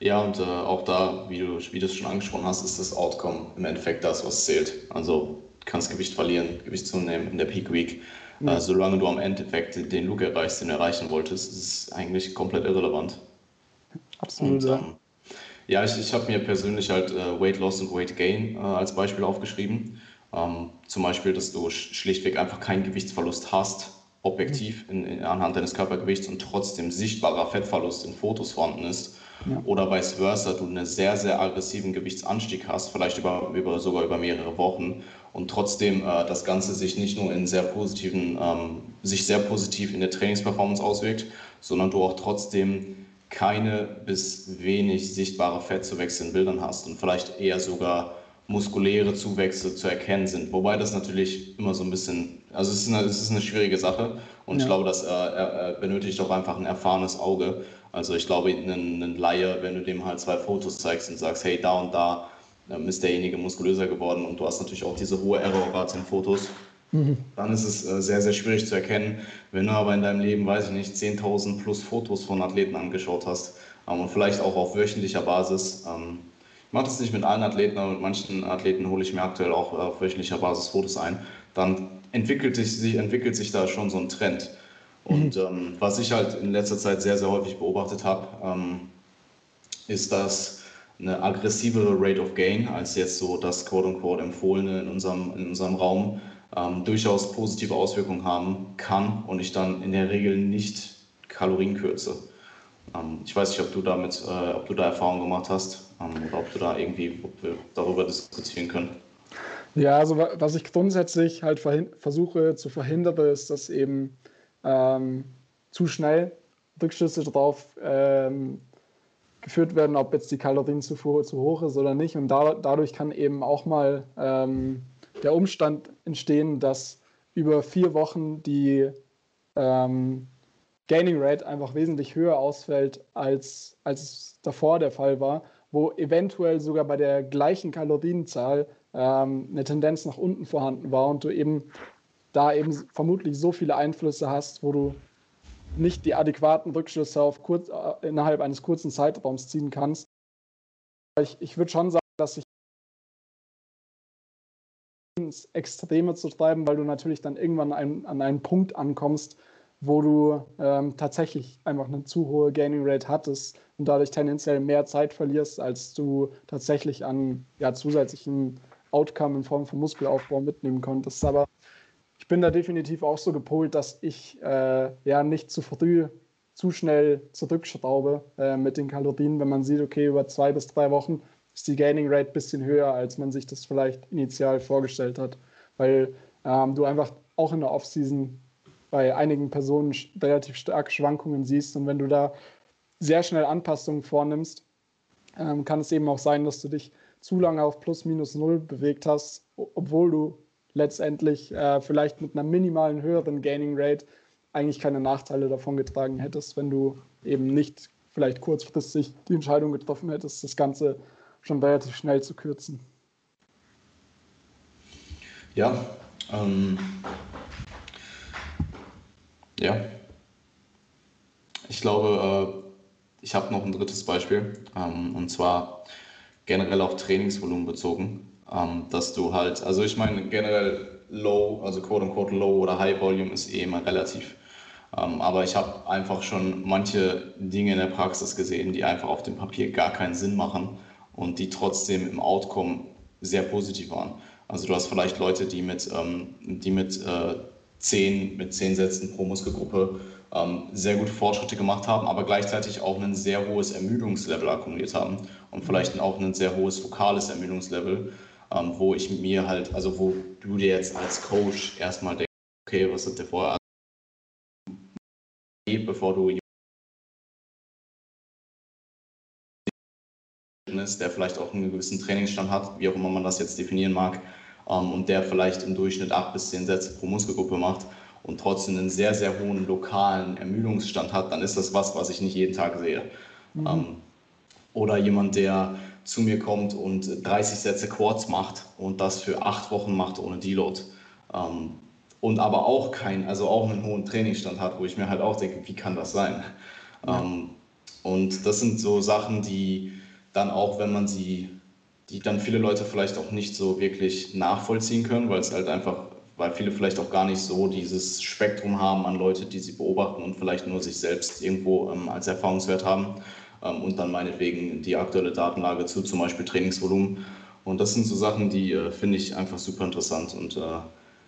S1: Ja, und äh, auch da, wie du, wie du es schon angesprochen hast, ist das Outcome im Endeffekt das, was zählt. Also du kannst Gewicht verlieren, Gewicht zunehmen in der Peak Week. Mhm. Äh, solange du am Endeffekt den Look erreichst, den du erreichen wolltest, ist es eigentlich komplett irrelevant.
S2: Absolut. Und, ähm,
S1: ja, ich, ich habe mir persönlich halt äh, Weight Loss und Weight Gain äh, als Beispiel aufgeschrieben. Ähm, zum Beispiel, dass du schlichtweg einfach keinen Gewichtsverlust hast, objektiv mhm. in, in, anhand deines Körpergewichts und trotzdem sichtbarer Fettverlust in Fotos vorhanden ist ja. oder vice versa, du einen sehr, sehr aggressiven Gewichtsanstieg hast, vielleicht über, über, sogar über mehrere Wochen und trotzdem äh, das Ganze sich nicht nur in sehr positiven, ähm, sich sehr positiv in der Trainingsperformance auswirkt, sondern du auch trotzdem keine bis wenig sichtbare Fettzuwächse in Bildern hast und vielleicht eher sogar muskuläre Zuwächse zu erkennen sind. Wobei das natürlich immer so ein bisschen, also es ist eine, es ist eine schwierige Sache und ja. ich glaube, das äh, äh, benötigt auch einfach ein erfahrenes Auge. Also ich glaube, ein, ein Laie, wenn du dem halt zwei Fotos zeigst und sagst, hey, da und da ähm, ist derjenige muskulöser geworden und du hast natürlich auch diese hohe Errorrate in Fotos, mhm. dann ist es äh, sehr, sehr schwierig zu erkennen. Wenn du aber in deinem Leben, weiß ich nicht, 10.000 plus Fotos von Athleten angeschaut hast ähm, und vielleicht auch auf wöchentlicher Basis, ähm, mache das nicht mit allen Athleten, aber mit manchen Athleten hole ich mir aktuell auch äh, auf wöchentlicher Basis Fotos ein, dann entwickelt sich, entwickelt sich da schon so ein Trend. Und mhm. ähm, was ich halt in letzter Zeit sehr, sehr häufig beobachtet habe, ähm, ist, dass eine aggressivere Rate of Gain als jetzt so das quote-unquote empfohlene in unserem, in unserem Raum ähm, durchaus positive Auswirkungen haben kann und ich dann in der Regel nicht Kalorien kürze. Ähm, ich weiß nicht, ob du damit, äh, ob du da Erfahrungen gemacht hast oder ob du da irgendwie ob wir darüber diskutieren können.
S2: Ja, also was ich grundsätzlich halt versuche zu verhindern, ist, dass eben ähm, zu schnell Rückschlüsse darauf ähm, geführt werden, ob jetzt die Kalorienzufuhr zu hoch ist oder nicht. Und da, dadurch kann eben auch mal ähm, der Umstand entstehen, dass über vier Wochen die ähm, Gaining Rate einfach wesentlich höher ausfällt, als, als es davor der Fall war, wo eventuell sogar bei der gleichen Kalorienzahl ähm, eine Tendenz nach unten vorhanden war und du eben da eben vermutlich so viele Einflüsse hast, wo du nicht die adäquaten Rückschlüsse auf kurz, äh, innerhalb eines kurzen Zeitraums ziehen kannst. Ich, ich würde schon sagen, dass ich ins Extreme zu treiben, weil du natürlich dann irgendwann ein, an einen Punkt ankommst, wo du ähm, tatsächlich einfach eine zu hohe Gaining Rate hattest und dadurch tendenziell mehr Zeit verlierst, als du tatsächlich an ja, zusätzlichen Outcome in Form von Muskelaufbau mitnehmen konntest. Aber ich bin da definitiv auch so gepolt, dass ich äh, ja nicht zu früh zu schnell zurückschraube äh, mit den Kalorien, wenn man sieht, okay, über zwei bis drei Wochen ist die Gaining Rate ein bisschen höher, als man sich das vielleicht initial vorgestellt hat. Weil ähm, du einfach auch in der Offseason bei einigen Personen relativ starke Schwankungen siehst. Und wenn du da sehr schnell Anpassungen vornimmst, ähm, kann es eben auch sein, dass du dich zu lange auf plus minus null bewegt hast, obwohl du letztendlich äh, vielleicht mit einer minimalen höheren Gaining Rate eigentlich keine Nachteile davon getragen hättest, wenn du eben nicht vielleicht kurzfristig die Entscheidung getroffen hättest, das Ganze schon relativ schnell zu kürzen.
S1: Ja, ähm, ja. Ich glaube, äh, ich habe noch ein drittes Beispiel ähm, und zwar generell auf Trainingsvolumen bezogen, ähm, dass du halt, also ich meine generell Low, also quote unquote Low oder High Volume ist eh immer relativ. Ähm, aber ich habe einfach schon manche Dinge in der Praxis gesehen, die einfach auf dem Papier gar keinen Sinn machen und die trotzdem im Outcome sehr positiv waren. Also du hast vielleicht Leute, die mit, ähm, die mit, äh, zehn, mit zehn Sätzen pro Muskelgruppe ähm, sehr gute Fortschritte gemacht haben, aber gleichzeitig auch ein sehr hohes Ermüdungslevel akkumuliert haben und vielleicht auch ein sehr hohes fokales Ermüdungslevel, ähm, wo ich mir halt, also wo du dir jetzt als Coach erstmal denkst, okay, was hat der vorher, bevor du ist, der vielleicht auch einen gewissen Trainingsstand hat, wie auch immer man das jetzt definieren mag, und der vielleicht im Durchschnitt acht bis zehn Sätze pro Muskelgruppe macht und trotzdem einen sehr, sehr hohen lokalen Ermüdungsstand hat, dann ist das was, was ich nicht jeden Tag sehe. Mhm. Ähm, oder jemand, der zu mir kommt und 30 Sätze Quads macht und das für acht Wochen macht ohne Deload. Ähm, und aber auch kein, also auch einen hohen Trainingsstand hat, wo ich mir halt auch denke, wie kann das sein? Ja. Ähm, und das sind so Sachen, die dann auch, wenn man sie, die dann viele Leute vielleicht auch nicht so wirklich nachvollziehen können, weil es halt einfach, weil viele vielleicht auch gar nicht so dieses Spektrum haben an Leute, die sie beobachten und vielleicht nur sich selbst irgendwo ähm, als Erfahrungswert haben ähm, und dann meinetwegen die aktuelle Datenlage zu zum Beispiel Trainingsvolumen. Und das sind so Sachen, die äh, finde ich einfach super interessant und äh,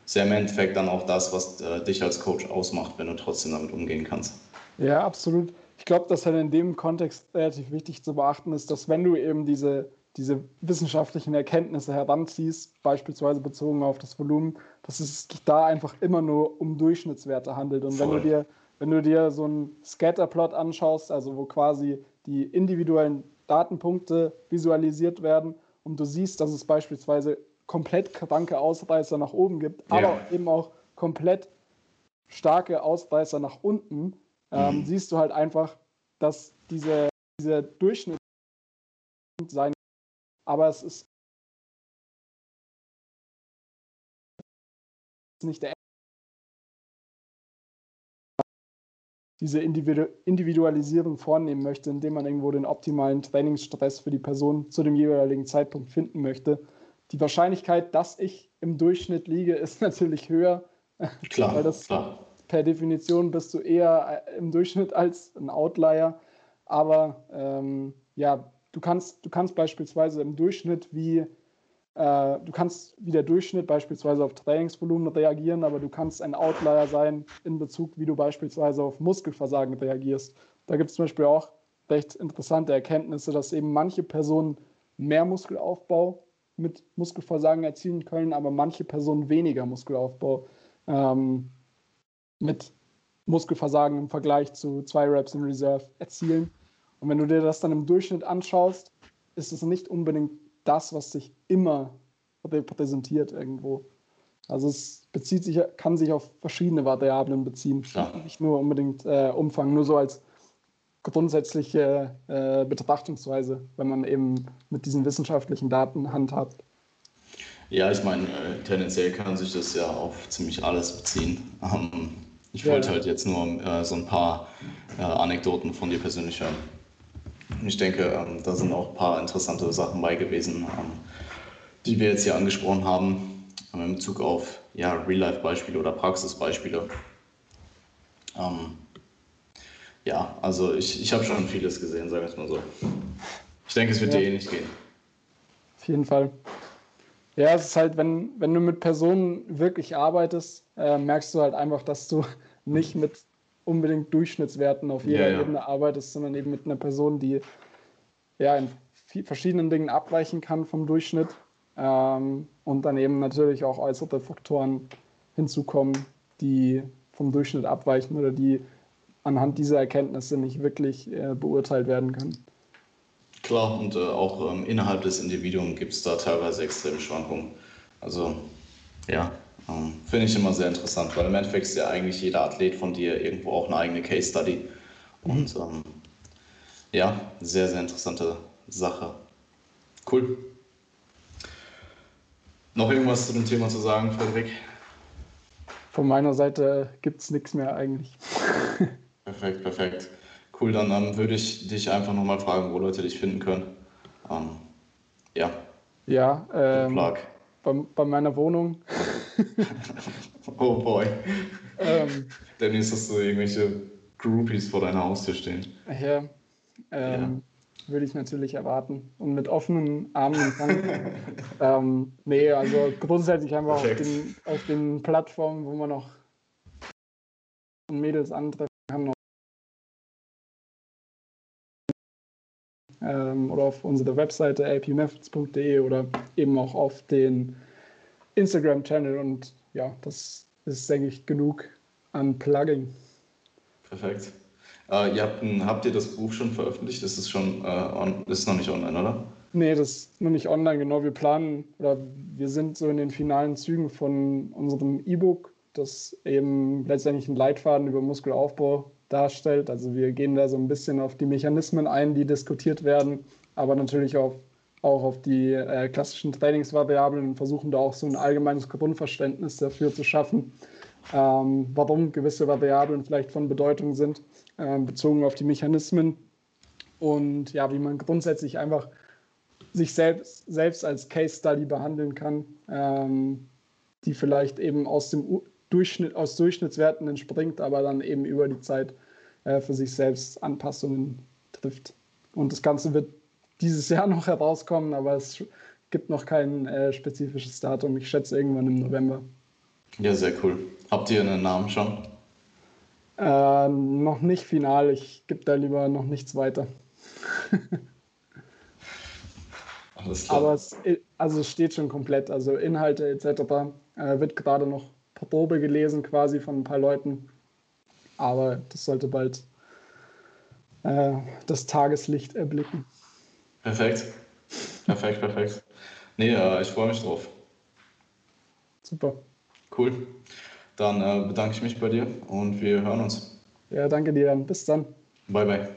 S1: sehr im Endeffekt dann auch das, was äh, dich als Coach ausmacht, wenn du trotzdem damit umgehen kannst.
S2: Ja, absolut ich glaube, dass halt in dem Kontext relativ wichtig zu beachten ist, dass wenn du eben diese, diese wissenschaftlichen Erkenntnisse heranziehst, beispielsweise bezogen auf das Volumen, dass es sich da einfach immer nur um Durchschnittswerte handelt. Und wenn du dir, wenn du dir so einen Scatterplot anschaust, also wo quasi die individuellen Datenpunkte visualisiert werden und du siehst, dass es beispielsweise komplett kranke Ausreißer nach oben gibt, ja. aber eben auch komplett starke Ausreißer nach unten, ähm, mhm. siehst du halt einfach, dass diese, dieser Durchschnitt sein, aber es ist nicht der diese Individualisierung vornehmen möchte, indem man irgendwo den optimalen Trainingsstress für die Person zu dem jeweiligen Zeitpunkt finden möchte. Die Wahrscheinlichkeit, dass ich im Durchschnitt liege, [LAUGHS] ist natürlich höher.
S1: Klar,
S2: weil das
S1: klar
S2: per Definition bist du eher äh, im Durchschnitt als ein Outlier. Aber ähm, ja, du kannst, du kannst beispielsweise im Durchschnitt wie äh, du kannst wie der Durchschnitt beispielsweise auf Trainingsvolumen reagieren, aber du kannst ein Outlier sein in Bezug, wie du beispielsweise auf Muskelversagen reagierst. Da gibt es zum Beispiel auch recht interessante Erkenntnisse, dass eben manche Personen mehr Muskelaufbau mit Muskelversagen erzielen können, aber manche Personen weniger Muskelaufbau. Ähm, mit Muskelversagen im Vergleich zu zwei Reps in Reserve erzielen. Und wenn du dir das dann im Durchschnitt anschaust, ist es nicht unbedingt das, was sich immer repräsentiert irgendwo. Also es bezieht sich, kann sich auf verschiedene Variablen beziehen, ja. nicht nur unbedingt äh, Umfang, nur so als grundsätzliche äh, Betrachtungsweise, wenn man eben mit diesen wissenschaftlichen Daten handhabt.
S1: Ja, ich meine, äh, tendenziell kann sich das ja auf ziemlich alles beziehen. Ähm, ich wollte halt jetzt nur äh, so ein paar äh, Anekdoten von dir persönlich hören. Ich denke, ähm, da sind auch ein paar interessante Sachen bei gewesen, ähm, die wir jetzt hier angesprochen haben, ähm, in Bezug auf ja, Real-Life-Beispiele oder Praxisbeispiele. Ähm, ja, also ich, ich habe schon vieles gesehen, sagen wir es mal so. Ich denke, es wird ja. dir eh nicht gehen.
S2: Auf jeden Fall. Ja, es ist halt, wenn, wenn du mit Personen wirklich arbeitest, äh, merkst du halt einfach, dass du [LAUGHS] nicht mit unbedingt Durchschnittswerten auf jeder ja, ja. Ebene arbeitest, sondern eben mit einer Person, die ja in verschiedenen Dingen abweichen kann vom Durchschnitt ähm, und dann eben natürlich auch äußere Faktoren hinzukommen, die vom Durchschnitt abweichen oder die anhand dieser Erkenntnisse nicht wirklich äh, beurteilt werden können.
S1: Klar, und äh, auch ähm, innerhalb des Individuums gibt es da teilweise extreme Schwankungen. Also ja, ähm, Finde ich immer sehr interessant, weil im Endeffekt ist ja eigentlich jeder Athlet von dir irgendwo auch eine eigene Case Study. Und mhm. ähm, ja, sehr, sehr interessante Sache. Cool. Noch irgendwas zu dem Thema zu sagen, Frederik?
S2: Von meiner Seite gibt es nichts mehr eigentlich. [LAUGHS]
S1: perfekt, perfekt. Cool, dann ähm, würde ich dich einfach nochmal fragen, wo Leute dich finden können. Ähm, ja.
S2: Ja, ähm, bei, bei, meiner Wohnung. [LAUGHS] [LAUGHS]
S1: oh boy. ähm, Demnächst hast du irgendwelche Groupies vor deiner Haustür stehen.
S2: Ja, ähm, ja. würde ich natürlich erwarten. Und mit offenen Armen empfangen. [LAUGHS] ähm, nee, also grundsätzlich einfach auf den, auf den Plattformen, wo man noch Mädels antreffen kann, ähm, oder auf unserer Webseite apmethods.de oder eben auch auf den Instagram-Channel. Und ja, das ist, denke ich, genug an Plugging.
S1: Perfekt. Äh, ihr habt, ein, habt ihr das Buch schon veröffentlicht? Ist es schon äh, on, ist noch nicht online, oder?
S2: Nee, das ist noch nicht online, genau. Wir planen oder wir sind so in den finalen Zügen von unserem E-Book, das eben letztendlich einen Leitfaden über Muskelaufbau darstellt. Also wir gehen da so ein bisschen auf die Mechanismen ein, die diskutiert werden, aber natürlich auf, auch auf die äh, klassischen Trainingsvariablen und versuchen da auch so ein allgemeines Grundverständnis dafür zu schaffen, ähm, warum gewisse Variablen vielleicht von Bedeutung sind, äh, bezogen auf die Mechanismen und ja, wie man grundsätzlich einfach sich selbst, selbst als Case Study behandeln kann, ähm, die vielleicht eben aus dem Durchschnitt, aus Durchschnittswerten entspringt, aber dann eben über die Zeit äh, für sich selbst Anpassungen trifft. Und das Ganze wird dieses Jahr noch herauskommen, aber es gibt noch kein äh, spezifisches Datum. Ich schätze irgendwann im November.
S1: Ja, sehr cool. Habt ihr einen Namen schon?
S2: Äh, noch nicht final. Ich gebe da lieber noch nichts weiter. [LAUGHS] Alles klar. Aber es, also es steht schon komplett. Also Inhalte etc. Äh, wird gerade noch Probe gelesen quasi von ein paar Leuten. Aber das sollte bald äh, das Tageslicht erblicken.
S1: Perfekt. Perfekt, perfekt. Nee, äh, ich freue mich drauf.
S2: Super.
S1: Cool. Dann äh, bedanke ich mich bei dir und wir hören uns.
S2: Ja, danke dir. Bis dann.
S1: Bye, bye.